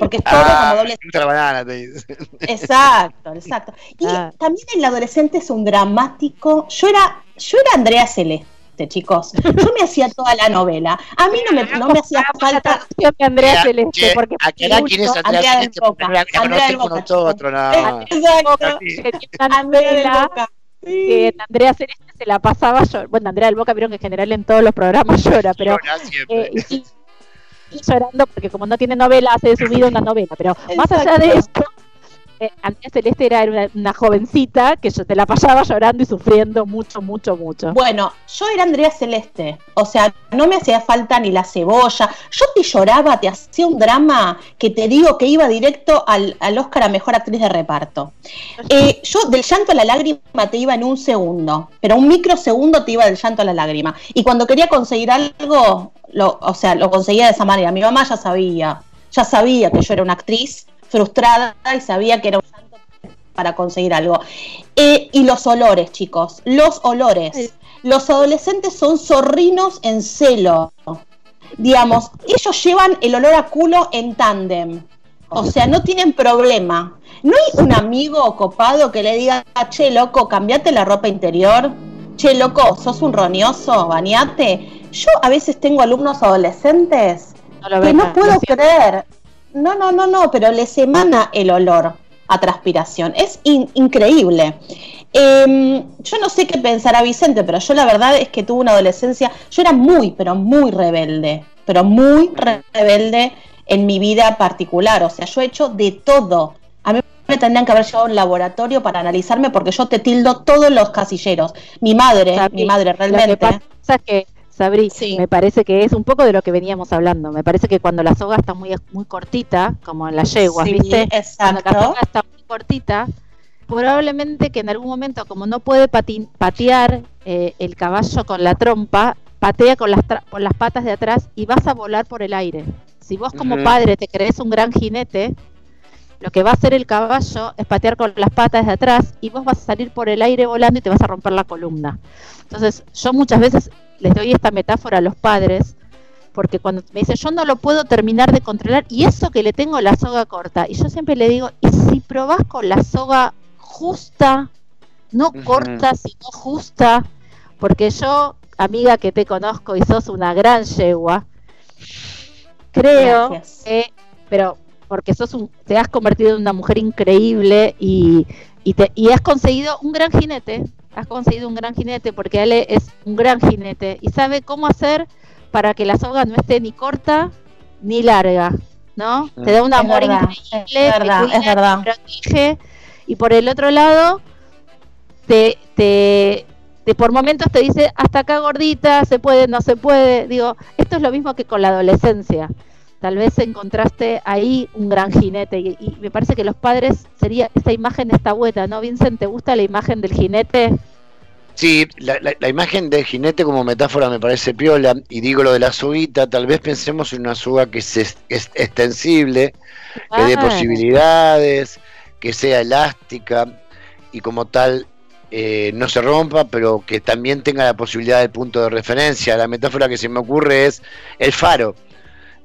Porque es todo Ah, como doble la banana, te dice. Exacto, exacto. Y Ah. también el adolescente es un dramático. Yo era, yo era Andrea Celeste, chicos. Yo me hacía toda la novela. A mí no me, no me hacía falta. de Andrea Celeste, porque aclará quién es Andrea Andrea del Celeste, Boca, la, la Andrea del Boca, nosotros, no. Exacto. que Andrea del Boca. que en Andrea Celeste se la pasaba llorando. Bueno, Andrea del Boca vieron que en general en todos los programas llora, pero Llora siempre. eh, y llorando porque como no tiene novela hace de su vida una novela pero más allá de esto eh, Andrea Celeste era una, jovencita que yo te la pasaba llorando y sufriendo mucho mucho mucho Bueno, yo era Andrea Celeste, o sea, no me hacía falta ni la cebolla. Yo te lloraba, te hacía un drama que te digo que iba directo al, al Oscar a Mejor Actriz de Reparto. Eh, yo del llanto a la lágrima te iba en un segundo, pero un microsegundo te iba del llanto a la lágrima. Y cuando quería conseguir algo, o sea, lo conseguía de esa manera. Mi mamá ya sabía, ya sabía que yo era una actriz frustrada y sabía que era un llanto para conseguir algo. Eh, y los olores, chicos, los olores. Los adolescentes son zorrinos en celo. Digamos, ellos llevan el olor a culo en tándem. O sea, no tienen problema. ¿No hay un amigo copado que le diga, che, loco, cambiate la ropa interior? Che, loco, sos un roñoso, bañate. Yo a veces tengo alumnos adolescentes no lo que no puedo creer. No, no, no, no, pero les emana el olor a transpiración. Es in- increíble. Eh, yo no sé qué pensará Vicente, pero yo la verdad es que tuve una adolescencia, yo era muy, pero muy rebelde, pero muy re- rebelde en mi vida particular. O sea, yo he hecho de todo. A mí me tendrían que haber llevado a un laboratorio para analizarme porque yo te tildo todos los casilleros. Mi madre, mi madre Lo que realmente. pasa es que, Sabri, Sí. me parece que es un poco de lo que veníamos hablando. Me parece que cuando la soga está muy, muy cortita, como en las yeguas, Sí, ¿viste? Cuando la soga está muy cortita, probablemente que en algún momento, como no puede patear eh, el caballo con la trompa, patea con las, tra- con las patas de atrás y vas a volar por el aire. Si vos como padre te crees un gran jinete, lo que va a hacer el caballo es patear con las patas de atrás y vos vas a salir por el aire volando y te vas a romper la columna. Entonces, yo muchas veces les doy esta metáfora a los padres, porque cuando me dicen, yo no lo puedo terminar de controlar, y eso que le tengo la soga corta, y yo siempre le digo, ¿y si probás con la soga justa, no Ujú. corta, sino justa? Porque yo, amiga que te conozco y sos una gran yegua, creo Gracias. que, pero porque sos un, te has convertido en una mujer increíble y, y, te, y has conseguido un gran jinete, has conseguido un gran jinete porque él es un gran jinete y sabe cómo hacer para que la soga no esté ni corta ni larga, ¿no? Te da un Es amor verdad, increíble, es te verdad, cuida, es verdad. te protege y por el otro lado te, te, te, por momentos te dice, hasta acá gordita, se puede, no se puede. Digo, esto es lo mismo que con la adolescencia. Tal vez encontraste ahí un gran jinete y, y me parece que los padres sería, esta imagen está buena, ¿no? Vincent, ¿te gusta la imagen del jinete? Sí, la, la- la imagen del jinete como metáfora me parece piola, y digo lo de la soguita, tal vez pensemos en una soga que es, es- es extensible, que dé posibilidades, que sea elástica y como tal eh, no se rompa, pero que también tenga la posibilidad del punto de referencia. La metáfora que se me ocurre es el faro,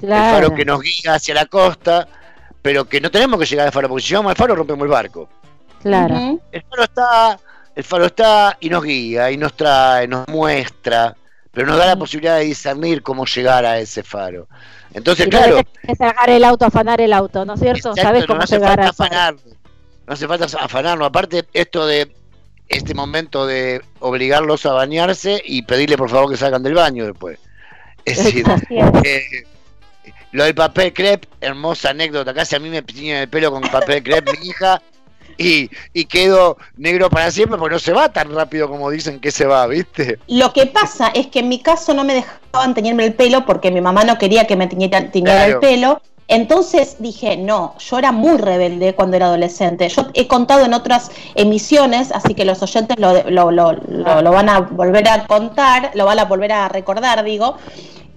el claro. faro que nos guía hacia la costa, pero que no tenemos que llegar al faro, porque si llegamos al faro rompemos el barco. Claro. El faro está, el faro está y nos guía, y nos trae, nos muestra, pero nos da la posibilidad de discernir cómo llegar a ese faro. Entonces, Y no claro, que sacar el auto, afanar el auto, ¿no es cierto? exacto, Sabes no cómo hace llegar falta a faro. afanarlo. No hace falta afanarlo. Aparte, esto de este momento de obligarlos a bañarse y pedirle por favor que salgan del baño después. Es decir, es. eh, lo del papel crepe, hermosa anécdota. Casi a mí me tiñen el pelo con papel crepe mi hija y, y quedo negro para siempre porque no se va tan rápido como dicen que se va, ¿viste? Lo que pasa es que en mi caso no me dejaban teñirme el pelo porque mi mamá no quería que me tiñera, Claro. el pelo. Entonces dije, no, yo era muy rebelde cuando era adolescente. Yo he contado en otras emisiones, así que los oyentes lo, lo- lo- lo- lo van a volver a contar, lo van a volver a recordar, digo,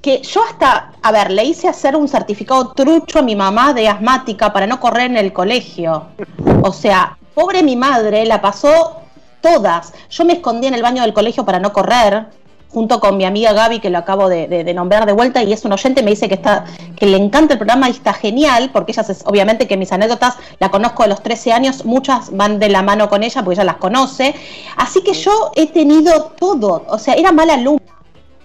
que yo hasta, a ver, le hice hacer un certificado trucho a mi mamá de asmática para no correr en el colegio. O sea, pobre mi madre, la pasó todas. Yo me escondí en el baño del colegio para no correr, junto con mi amiga Gaby, que lo acabo de, de- de nombrar de vuelta, y es un oyente, me dice que está, que le encanta el programa y está genial, porque ella, se- obviamente que mis anécdotas la conozco de los 13 años, muchas van de la mano con ella, porque ella las conoce. Así que yo he tenido todo, o sea, era mala alumna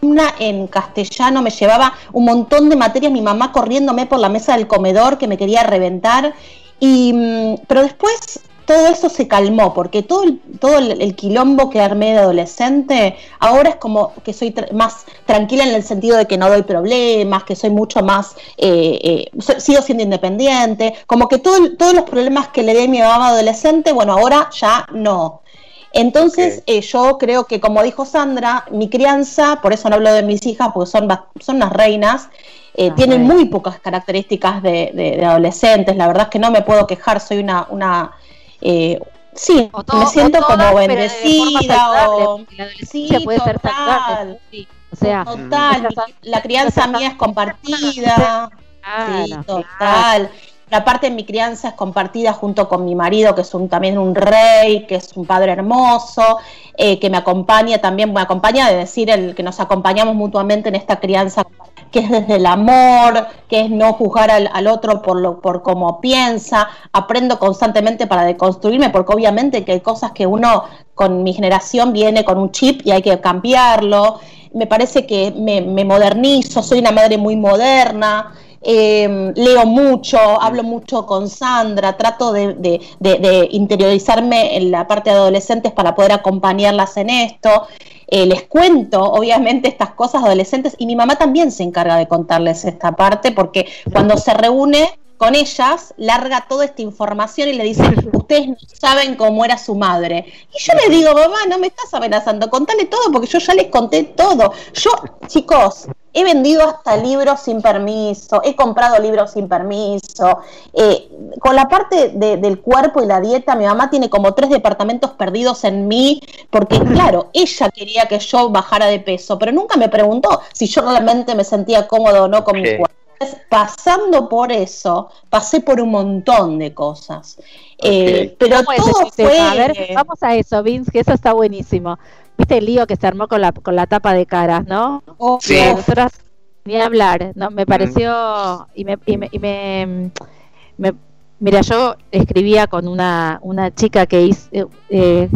alumna en castellano, me llevaba un montón de materias, mi mamá corriéndome por la mesa del comedor que me quería reventar. Y, mm, pero después todo eso se calmó, porque todo el, todo el, quilombo que armé de adolescente, ahora es como que soy más tranquila en el sentido de que no doy problemas, que soy mucho más, eh, eh, sigo siendo independiente, como que todo, todos los problemas que le di a mi mamá adolescente, bueno, ahora ya no. Entonces, eh, yo creo que, como dijo Sandra, mi crianza, por eso no hablo de mis hijas, porque son, son unas reinas, eh, Unas tienen muy pocas características de, de- de adolescentes. La verdad es que no me puedo quejar, soy una. una eh, sí, me siento como bendecida. o- porque la adolescencia Sí, puede ser total. saludable. sí. O sea, Total, la crianza mía es compartida. Sí, claro, total. Pero aparte mi crianza es compartida junto con mi marido, que es un, también un rey, que es un padre hermoso, eh, que me acompaña también, me acompaña de decir el que nos acompañamos mutuamente en esta crianza, que es desde el amor, que es no juzgar al, otro por lo por cómo piensa. Aprendo constantemente para deconstruirme, porque obviamente que hay cosas que uno con mi generación viene con un chip y hay que cambiarlo. Me parece que me modernizo, soy una madre muy moderna. Eh, leo mucho, hablo mucho con Sandra, trato de interiorizarme en la parte de adolescentes para poder acompañarlas en esto. Eh, les cuento, obviamente, estas cosas adolescentes y mi mamá también se encarga de contarles esta parte porque cuando se reúne con ellas, larga toda esta información y le dice, ustedes no saben cómo era su madre. Y yo le digo, mamá, no me estás amenazando, contale todo porque yo ya les conté todo. Yo, chicos, he vendido hasta libros sin permiso, he comprado libros sin permiso. Eh, con la parte de- del cuerpo y la dieta, mi mamá tiene como tres departamentos perdidos en mí, porque claro, ella quería que yo bajara de peso, pero nunca me preguntó si yo realmente me sentía cómodo o no con mi cuerpo. Entonces, pasando por eso, pasé por un montón de cosas. Eh, pero ¿Cómo es todo fue... A ver, vamos a eso, Vince, que eso está buenísimo. Viste el lío que se armó con la, con la tapa de caras, ¿no? Oh, Sí. Nosotras, ni hablar, ¿no? Me pareció, y me, y me, y me- me- mira, yo escribía con una, una chica que hizo, eh, eh,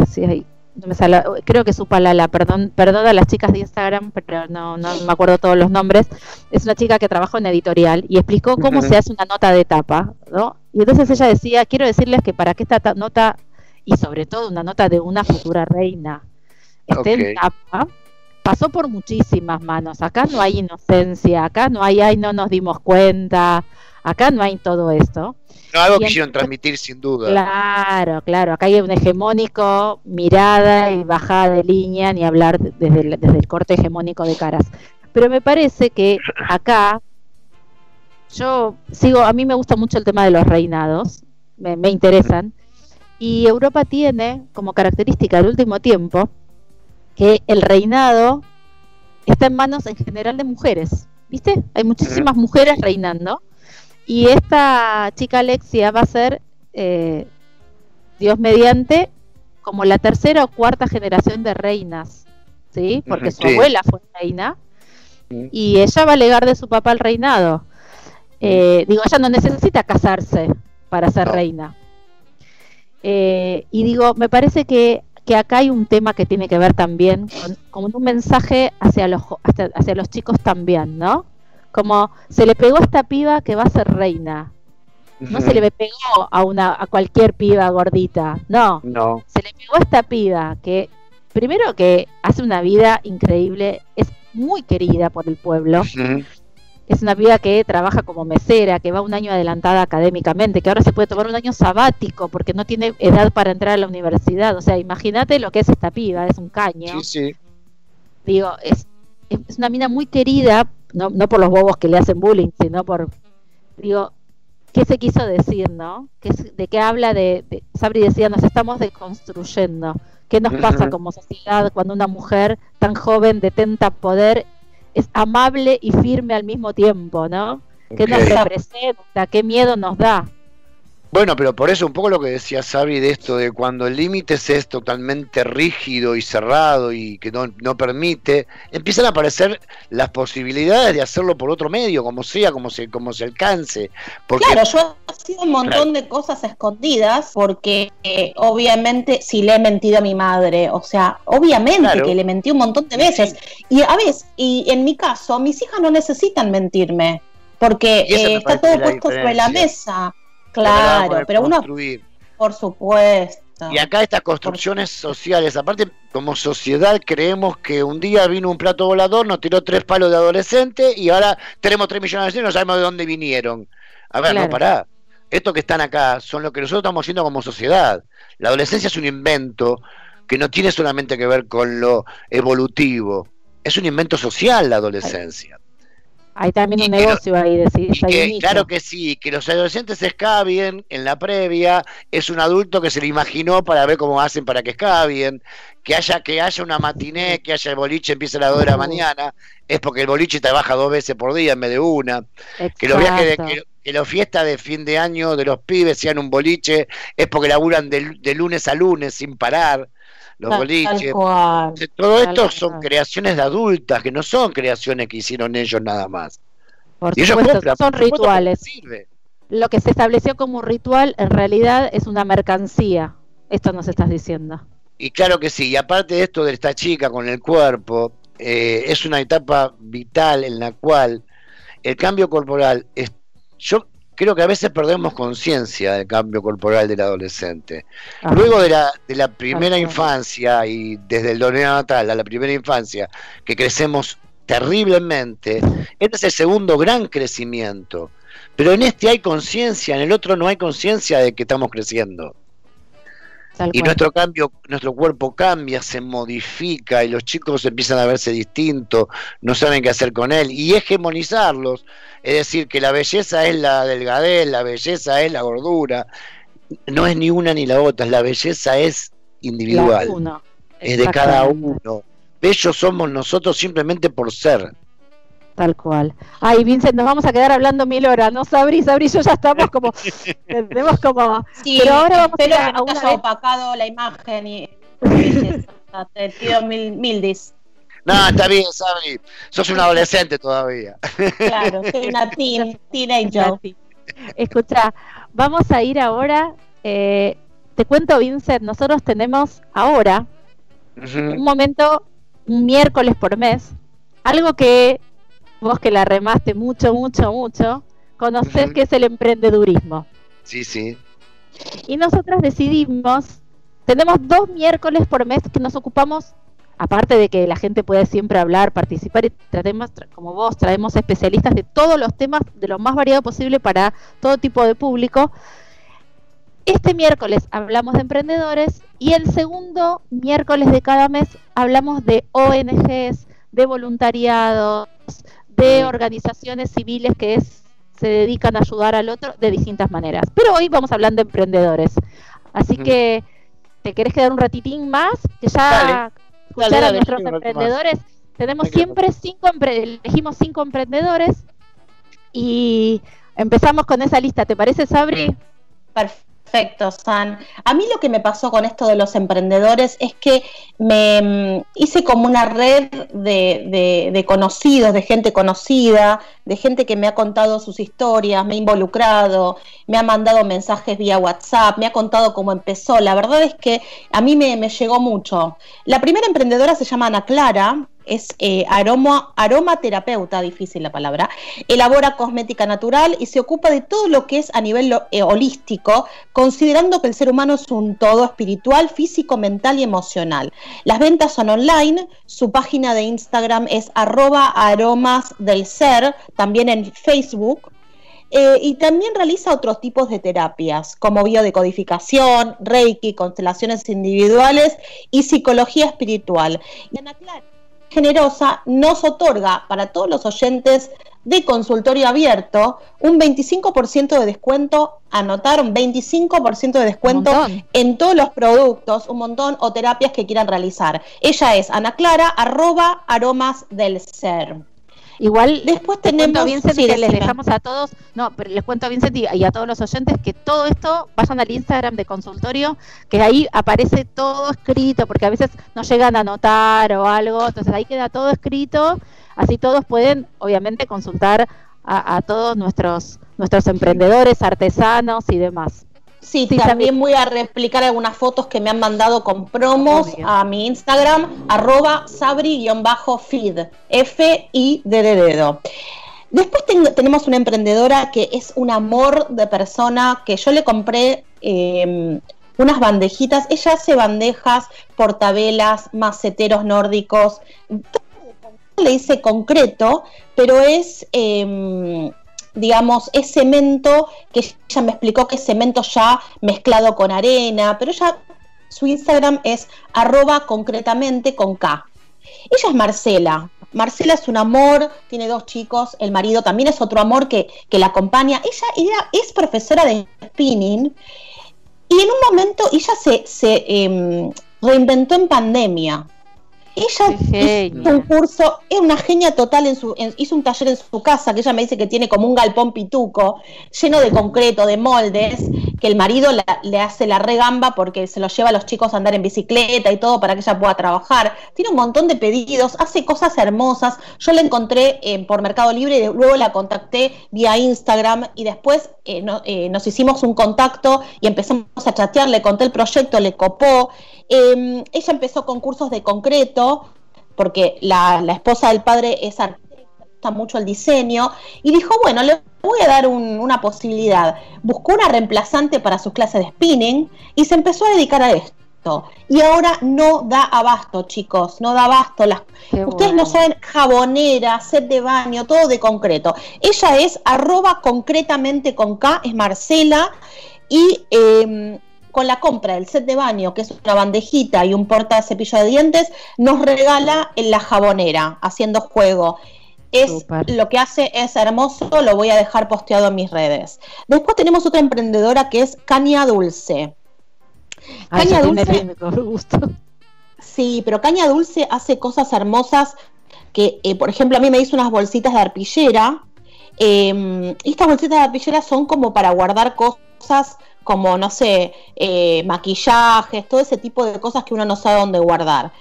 no me sale, creo que su palala, perdón, perdón a las chicas de Instagram, pero no, no me acuerdo todos los nombres, es una chica que trabajó en editorial y explicó cómo se hace una nota de tapa, ¿no? Y entonces ella decía, quiero decirles que para que esta ta- nota, y sobre todo una nota de una futura reina, esté en tapa, pasó por muchísimas manos. Acá no hay inocencia, acá no hay, ay, no nos dimos cuenta, Acá no hay todo esto. Algo quisieron transmitir sin duda. Claro, claro. Acá hay un hegemónico, mirada y bajada de línea, ni hablar de- desde el, desde el corte hegemónico de caras. Pero me parece que acá, yo sigo, a mí me gusta mucho el tema de los reinados, me, me interesan, y Europa tiene como característica del último tiempo que el reinado está en manos en general de mujeres, ¿viste? Hay muchísimas mujeres reinando. Y esta chica Alexia va a ser, eh, Dios mediante, como la tercera o cuarta generación de reinas, ¿sí? Porque su abuela fue reina y ella va a legar de su papá el reinado. Eh, digo, ella no necesita casarse para ser No. reina. Eh, y digo, me parece que, que acá hay un tema que tiene que ver también con, con un mensaje hacia los, hacia los chicos también, ¿no? Como se le pegó a esta piba que va a ser reina. No se le pegó a una a cualquier piba gordita, no. No. Se le pegó a esta piba que primero que hace una vida increíble, es muy querida por el pueblo, es una piba que trabaja como mesera, que va un año adelantada académicamente, que ahora se puede tomar un año sabático porque no tiene edad para entrar a la universidad. O sea, imagínate lo que es esta piba, es un caño. Sí, sí. Digo, es, es una mina muy querida, no, no por los bobos que le hacen bullying, sino por, digo, ¿qué se quiso decir, no? ¿Qué ¿De qué habla de, de- Sabri decía, nos estamos deconstruyendo? ¿Qué nos pasa como sociedad cuando una mujer tan joven detenta poder, es amable y firme al mismo tiempo, ¿no? ¿Qué nos representa? ¿Qué miedo nos da? Bueno, pero por eso un poco lo que decía Sabri de esto, de cuando el límite es totalmente rígido y cerrado y que no, no permite, empiezan a aparecer las posibilidades de hacerlo por otro medio, como sea, como se, como se alcance. Porque Claro, yo he sido un montón de cosas escondidas porque eh, obviamente si le he mentido a mi madre, o sea, obviamente Claro. que le mentí un montón de veces. Y a veces, y en mi caso, mis hijas no necesitan mentirme porque eh, está todo puesto sobre la mesa. Claro, poder pero uno, por supuesto. Y acá estas construcciones sociales, aparte como sociedad creemos que un día vino un plato volador, nos tiró tres palos de adolescente y ahora tenemos tres millones de adolescentes y no sabemos de dónde vinieron. A ver, Claro. no pará. Estos que están acá son lo que nosotros estamos haciendo como sociedad. La adolescencia es un invento que no tiene solamente que ver con lo evolutivo. Es un invento social la adolescencia. Hay también Y un negocio ahí, Y hay un que, claro que sí, que los adolescentes escabien en la previa, es un adulto que se le imaginó para ver cómo hacen para que escabien, que haya, que haya una matiné, que haya el boliche empiece a las 2 de la mañana, es porque el boliche trabaja dos veces por día en vez de una, que los viajes de, que, que las fiestas de fin de año de los pibes sean un boliche, es porque laburan de, de lunes a lunes sin parar, los Tal boliches. cual. Todo Tal esto son cual. creaciones de adultas, que no son creaciones que hicieron ellos nada más. Por Y ellos compran, son por rituales. sirve. Lo que se estableció como un ritual en realidad es una mercancía. Esto nos estás diciendo. Y claro que sí, y aparte de esto de esta chica con el cuerpo, eh, es una etapa vital en la cual el cambio corporal, es, yo creo que a veces perdemos conciencia del cambio corporal del adolescente. Ah, Luego de la, de la primera Ajá. infancia y desde el natal a la primera infancia, que crecemos terriblemente, este es el segundo gran crecimiento. Pero en este hay conciencia, en el otro no hay conciencia de que estamos creciendo. Tal Y cual. nuestro cambio, nuestro cuerpo cambia, se modifica y los chicos empiezan a verse distintos, no saben qué hacer con él y hegemonizarlos, es decir, que la belleza es la delgadez, la belleza es la gordura, no es ni una ni la otra, la belleza es individual, es de cada uno. Bellos somos nosotros simplemente por ser. Tal cual. Ay, Vincent, nos vamos a quedar hablando mil horas, ¿no? Sabri, Sabri, yo ya estamos como, tenemos como, Sí, Pero ahora vamos a ir espero a- que a no te haya vez- opacado la imagen y te pido mil, mil dis. No, está bien, Sabri, sos un adolescente todavía. Claro, soy una teen, teenager. Escucha, vamos a ir ahora, eh, te cuento, Vincent, nosotros tenemos ahora un momento, un miércoles por mes, algo que vos que la remaste mucho, mucho, mucho, conocés Ujú. que es el emprendedurismo. Sí, sí. Y nosotras decidimos, tenemos dos miércoles por mes que nos ocupamos aparte de que la gente puede siempre hablar, participar y tratemos, tra- como vos, traemos especialistas de todos los temas, de lo más variado posible para todo tipo de público. Este miércoles hablamos de emprendedores y el segundo miércoles de cada mes hablamos de ONGs, de voluntariados, de organizaciones civiles que es- se dedican a ayudar al otro de distintas maneras. Pero hoy vamos hablando de emprendedores. Así que, ¿te querés quedar un ratitín más? Que ya escuchar a nuestros emprendedores. Tenemos siempre cinco, elegimos cinco emprendedores y empezamos con esa lista. ¿Te parece, Sabri? Perfecto, San. A mí lo que me pasó con esto de los emprendedores es que me mm, hice como una red de, de- de conocidos, de gente conocida, de gente que me ha contado sus historias, me ha involucrado, me ha mandado mensajes vía WhatsApp, me ha contado cómo empezó. La verdad es que a mí me, llegó mucho. La primera emprendedora se llama Ana Clara, es eh, aroma, aromaterapeuta, difícil la palabra, elabora cosmética natural y se ocupa de todo lo que es a nivel eh, holístico, considerando que el ser humano es un todo espiritual, físico, mental y emocional. Las ventas son online, su página de Instagram es arroba aromas del ser, también en Facebook. Eh, y también realiza otros tipos de terapias, como biodecodificación, reiki, constelaciones individuales y psicología espiritual. Y Ana Clara, generosa, nos otorga para todos los oyentes de consultorio abierto un 25% de descuento, anotar un 25% de descuento en todos los productos, un montón, o terapias que quieran realizar. Ella es Ana Clara, arroba aromas del ser. Igual Después tenemos- a Vincent sí, que les dejamos a todos, no, pero les cuento a Vincent y, y a todos los oyentes que todo esto vayan al Instagram de consultorio, que ahí aparece todo escrito, porque a veces no llegan a anotar o algo, entonces ahí queda todo escrito, así todos pueden obviamente consultar a, a todos nuestros nuestros emprendedores, artesanos y demás. Sí, Sí, también voy a replicar algunas fotos que me han mandado con promos Obvio. a mi Instagram, arroba sabri-feed, F I D de dedo. Después ten- tenemos una emprendedora que es un amor de persona, que yo le compré eh, unas bandejitas, ella hace bandejas, portavelas, maceteros nórdicos, le hice concreto, pero es, eh, digamos, es cemento que ella me explicó que es cemento ya mezclado con arena, pero ella, su Instagram es arroba concretamente con K. Ella es Marcela. Marcela es un amor, tiene dos chicos, el marido también es otro amor que, que la acompaña. Ella, ella es profesora de spinning y en un momento ella se, se em, reinventó en pandemia. Ella hizo un curso, es una genia total, en su, en- hizo un taller en su casa, que ella me dice que tiene como un galpón pituco, lleno de concreto, de moldes, que el marido la- le hace la regamba porque se los lleva a los chicos a andar en bicicleta y todo para que ella pueda trabajar. Tiene un montón de pedidos, hace cosas hermosas. Yo la encontré eh, por Mercado Libre y luego la contacté vía Instagram y después eh, no- eh, nos hicimos un contacto y empezamos a chatear, le conté el proyecto, le copó. Eh, ella empezó con cursos de concreto, porque la, la esposa del padre es gusta mucho el diseño, y dijo, bueno, le voy a dar un- una posibilidad. Buscó una reemplazante para sus clases de spinning y se empezó a dedicar a esto. Y ahora no da abasto, chicos, no da abasto. Las, Ustedes no saben, jabonera, set de baño, todo de concreto. Ella es arroba concretamente con K, es Marcela, y eh, con la compra del set de baño, que es una bandejita y un porta cepillo de dientes, nos regala en la jabonera, haciendo juego. Es lo que hace es hermoso, lo voy a dejar posteado en mis redes. Después tenemos otra emprendedora que es Caña Dulce. Ay, Caña tiene dulce. gusto. Sí, pero Caña Dulce hace cosas hermosas que, eh, por ejemplo, a mí me hizo unas bolsitas de arpillera. eh, y estas bolsitas de arpillera son como para guardar cosas como, no sé, eh, maquillajes, todo ese tipo de cosas que uno no sabe dónde guardar.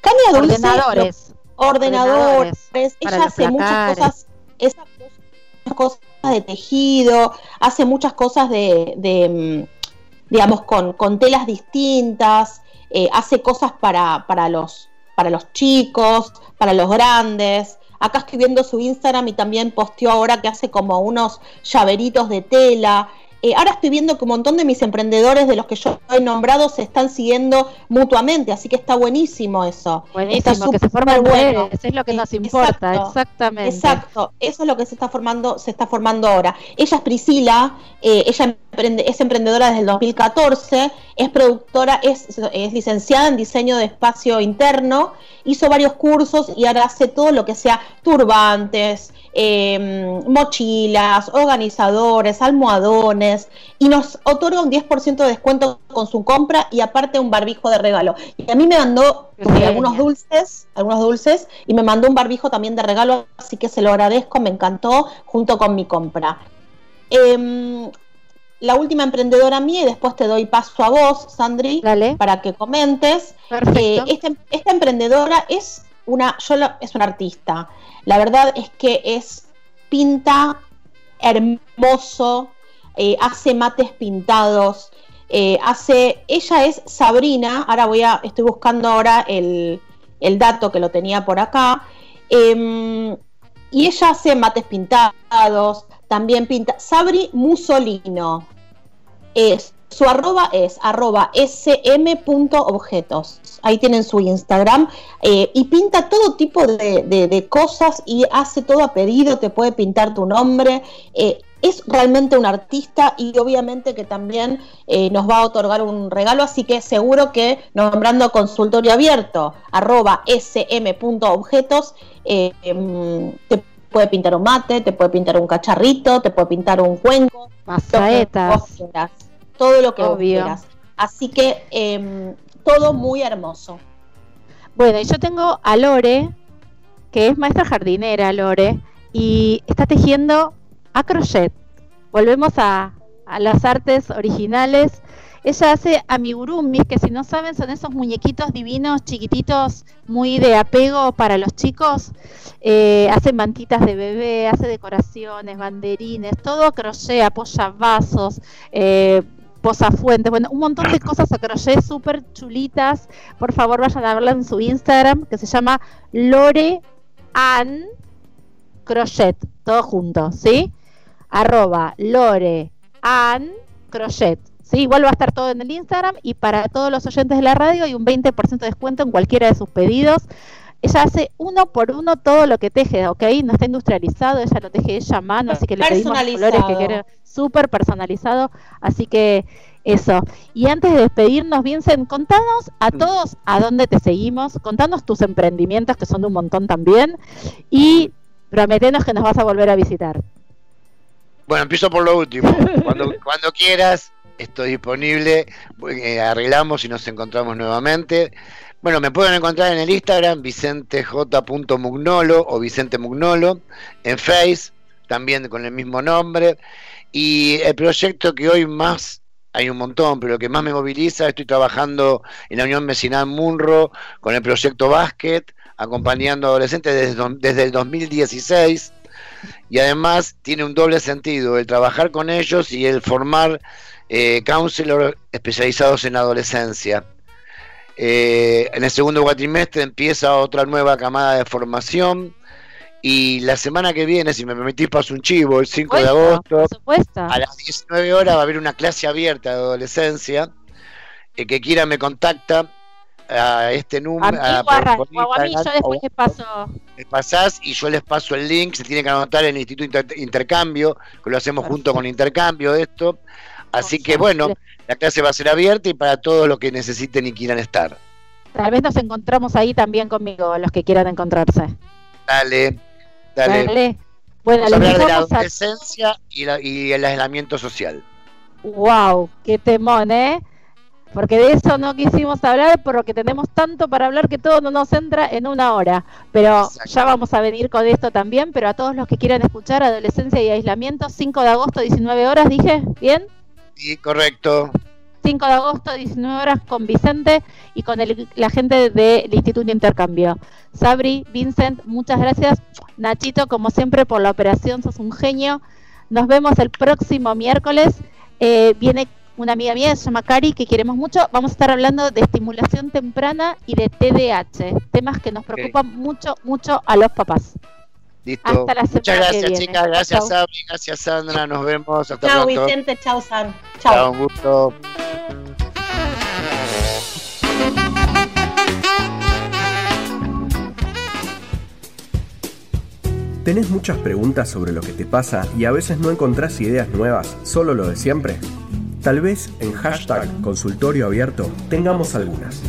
Caña Dulce... Ordenadores. ordenadores. Ella hace muchas cosas, esa- muchas cosas de tejido, hace muchas cosas de, de, mm, digamos, con, con telas distintas, eh, hace cosas para, para, los, para los chicos, para los grandes. Acá estoy viendo su Instagram y también posteó ahora que hace como unos llaveritos de tela. Eh, ahora estoy viendo que un montón de mis emprendedores, de los que yo he nombrado, se están siguiendo mutuamente, así que está buenísimo eso. Buenísimo, Está que se forman bueno. redes, es lo que nos importa, exacto. exactamente. Exacto, eso es lo que se está formando, se está formando ahora. Ella es Priscila, eh, ella emprende- es emprendedora desde el 2014, es productora, es, es licenciada en diseño de espacio interno, hizo varios cursos y ahora hace todo lo que sea turbantes, eh, mochilas, organizadores, almohadones y nos otorga un 10% de descuento con su compra y aparte un barbijo de regalo. Y a mí me mandó eh, algunos dulces, algunos dulces y me mandó un barbijo también de regalo, así que se lo agradezco, me encantó junto con mi compra. Em, la última emprendedora mía y después te doy paso a vos, Sandri, Dale, para que comentes. Eh, perfecto. este- esta emprendedora es una, yo es una artista. La verdad es que es pinta hermoso, eh, hace mates pintados, eh, hace, ella es Sabrina. Ahora voy a, estoy buscando ahora el, el dato que lo tenía por acá. Em, y ella hace mates pintados, también pinta. Sabri Musolino. Es, su arroba es arroba sm.objetos. Ahí tienen su Instagram. eh, y pinta todo tipo de, de- de cosas y hace todo a pedido. Te puede pintar tu nombre. eh, es realmente un artista y obviamente que también eh, nos va a otorgar un regalo, así que seguro que nombrando consultorio abierto, arroba sm.objetos, eh, em, te puede pintar un mate, te puede pintar un cacharrito, te puede pintar un cuenco, lo que Masaetas. vos quieras, todo lo que vos quieras. Así que em, todo muy hermoso. Bueno, y yo tengo a Lore, que es maestra jardinera, Lore, y está tejiendo a crochet. Volvemos a, a las artes originales. Ella hace amigurumis, que si no saben son esos muñequitos divinos, chiquititos, muy de apego para los chicos. Eh, hace mantitas de bebé, hace decoraciones, banderines, todo a crochet, apoya vasos, eh, posafuentes, bueno, un montón de cosas a crochet súper chulitas. Por favor, vayan a verla en su Instagram, que se llama Lore An Crochet, todo junto, ¿sí? Arroba Lore An Crochet. ¿sí? Igual va a estar todo en el Instagram y para todos los oyentes de la radio hay un 20% de descuento en cualquiera de sus pedidos. Ella hace uno por uno todo lo que teje, ¿ok? No está industrializado, ella lo teje ella a mano, así que le pedimos los colores que quiere, súper personalizado, así que eso. Y antes de despedirnos, Vincent, contanos a todos a dónde te seguimos, contanos tus emprendimientos, que son de un montón también, y prometenos que nos vas a volver a visitar. Bueno, empiezo por lo último. Cuando, cuando quieras, estoy disponible. eh, arreglamos y nos encontramos nuevamente. Bueno, me pueden encontrar en el Instagram, vicentej.mugnolo o Vicente Mugnolo, en Face, también con el mismo nombre. Y el proyecto que hoy más, hay un montón, pero que más me moviliza, estoy trabajando en la Unión Vecinal Munro con el proyecto Básquet, acompañando a adolescentes desde, desde el 2016 y además tiene un doble sentido, el trabajar con ellos y el formar eh, counselor especializados en adolescencia. Eh, en el segundo cuatrimestre empieza otra nueva camada de formación y la semana que viene, si me permitís, paso un chivo, el 5 de agosto, a las 19 horas va a haber una clase abierta de adolescencia. El que quiera me contacta a este número. a- a, mí, yo después te paso. me pasás y yo les paso el link, se tiene que anotar en el Instituto Inter- Intercambio, que lo hacemos junto con Intercambio esto. Así que bueno, la clase va a ser abierta y para todos los que necesiten y quieran estar. Tal vez nos encontramos ahí también conmigo, los que quieran encontrarse. Dale, dale. Dale. Bueno, Vamos a hablar de la a... adolescencia y, la- y el aislamiento social. Wow, qué temón, ¿eh? Porque de eso no quisimos hablar porque tenemos tanto para hablar que todo no nos entra en una hora. Pero Exacto. ya vamos a venir con esto también. Pero a todos los que quieran escuchar Adolescencia y Aislamiento, 5 de agosto, 19 horas, dije, ¿bien? Sí, correcto. 5 de agosto, 19 horas, con Vicente y con el- la gente del Instituto de Intercambio. Sabri, Vincent, muchas gracias. Nachito, como siempre, por la operación, sos un genio. Nos vemos el próximo miércoles. Eh, viene una amiga mía, se llama Cari, que queremos mucho. Vamos a estar hablando de estimulación temprana y de TDAH, temas que nos preocupan mucho, mucho a los papás. Listo. Hasta la Muchas gracias, chicas. Gracias, Chau. Sabri. Gracias, Sandra. Nos vemos. Hasta Chao, pronto. Vicente. Chao, San. Chao, Chao. un gusto. ¿Tenés muchas preguntas sobre lo que te pasa y a veces no encontrás ideas nuevas, solo lo de siempre? Tal vez en hashtag consultorio abierto tengamos algunas.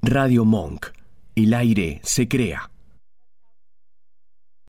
Radio Monk. El aire se crea.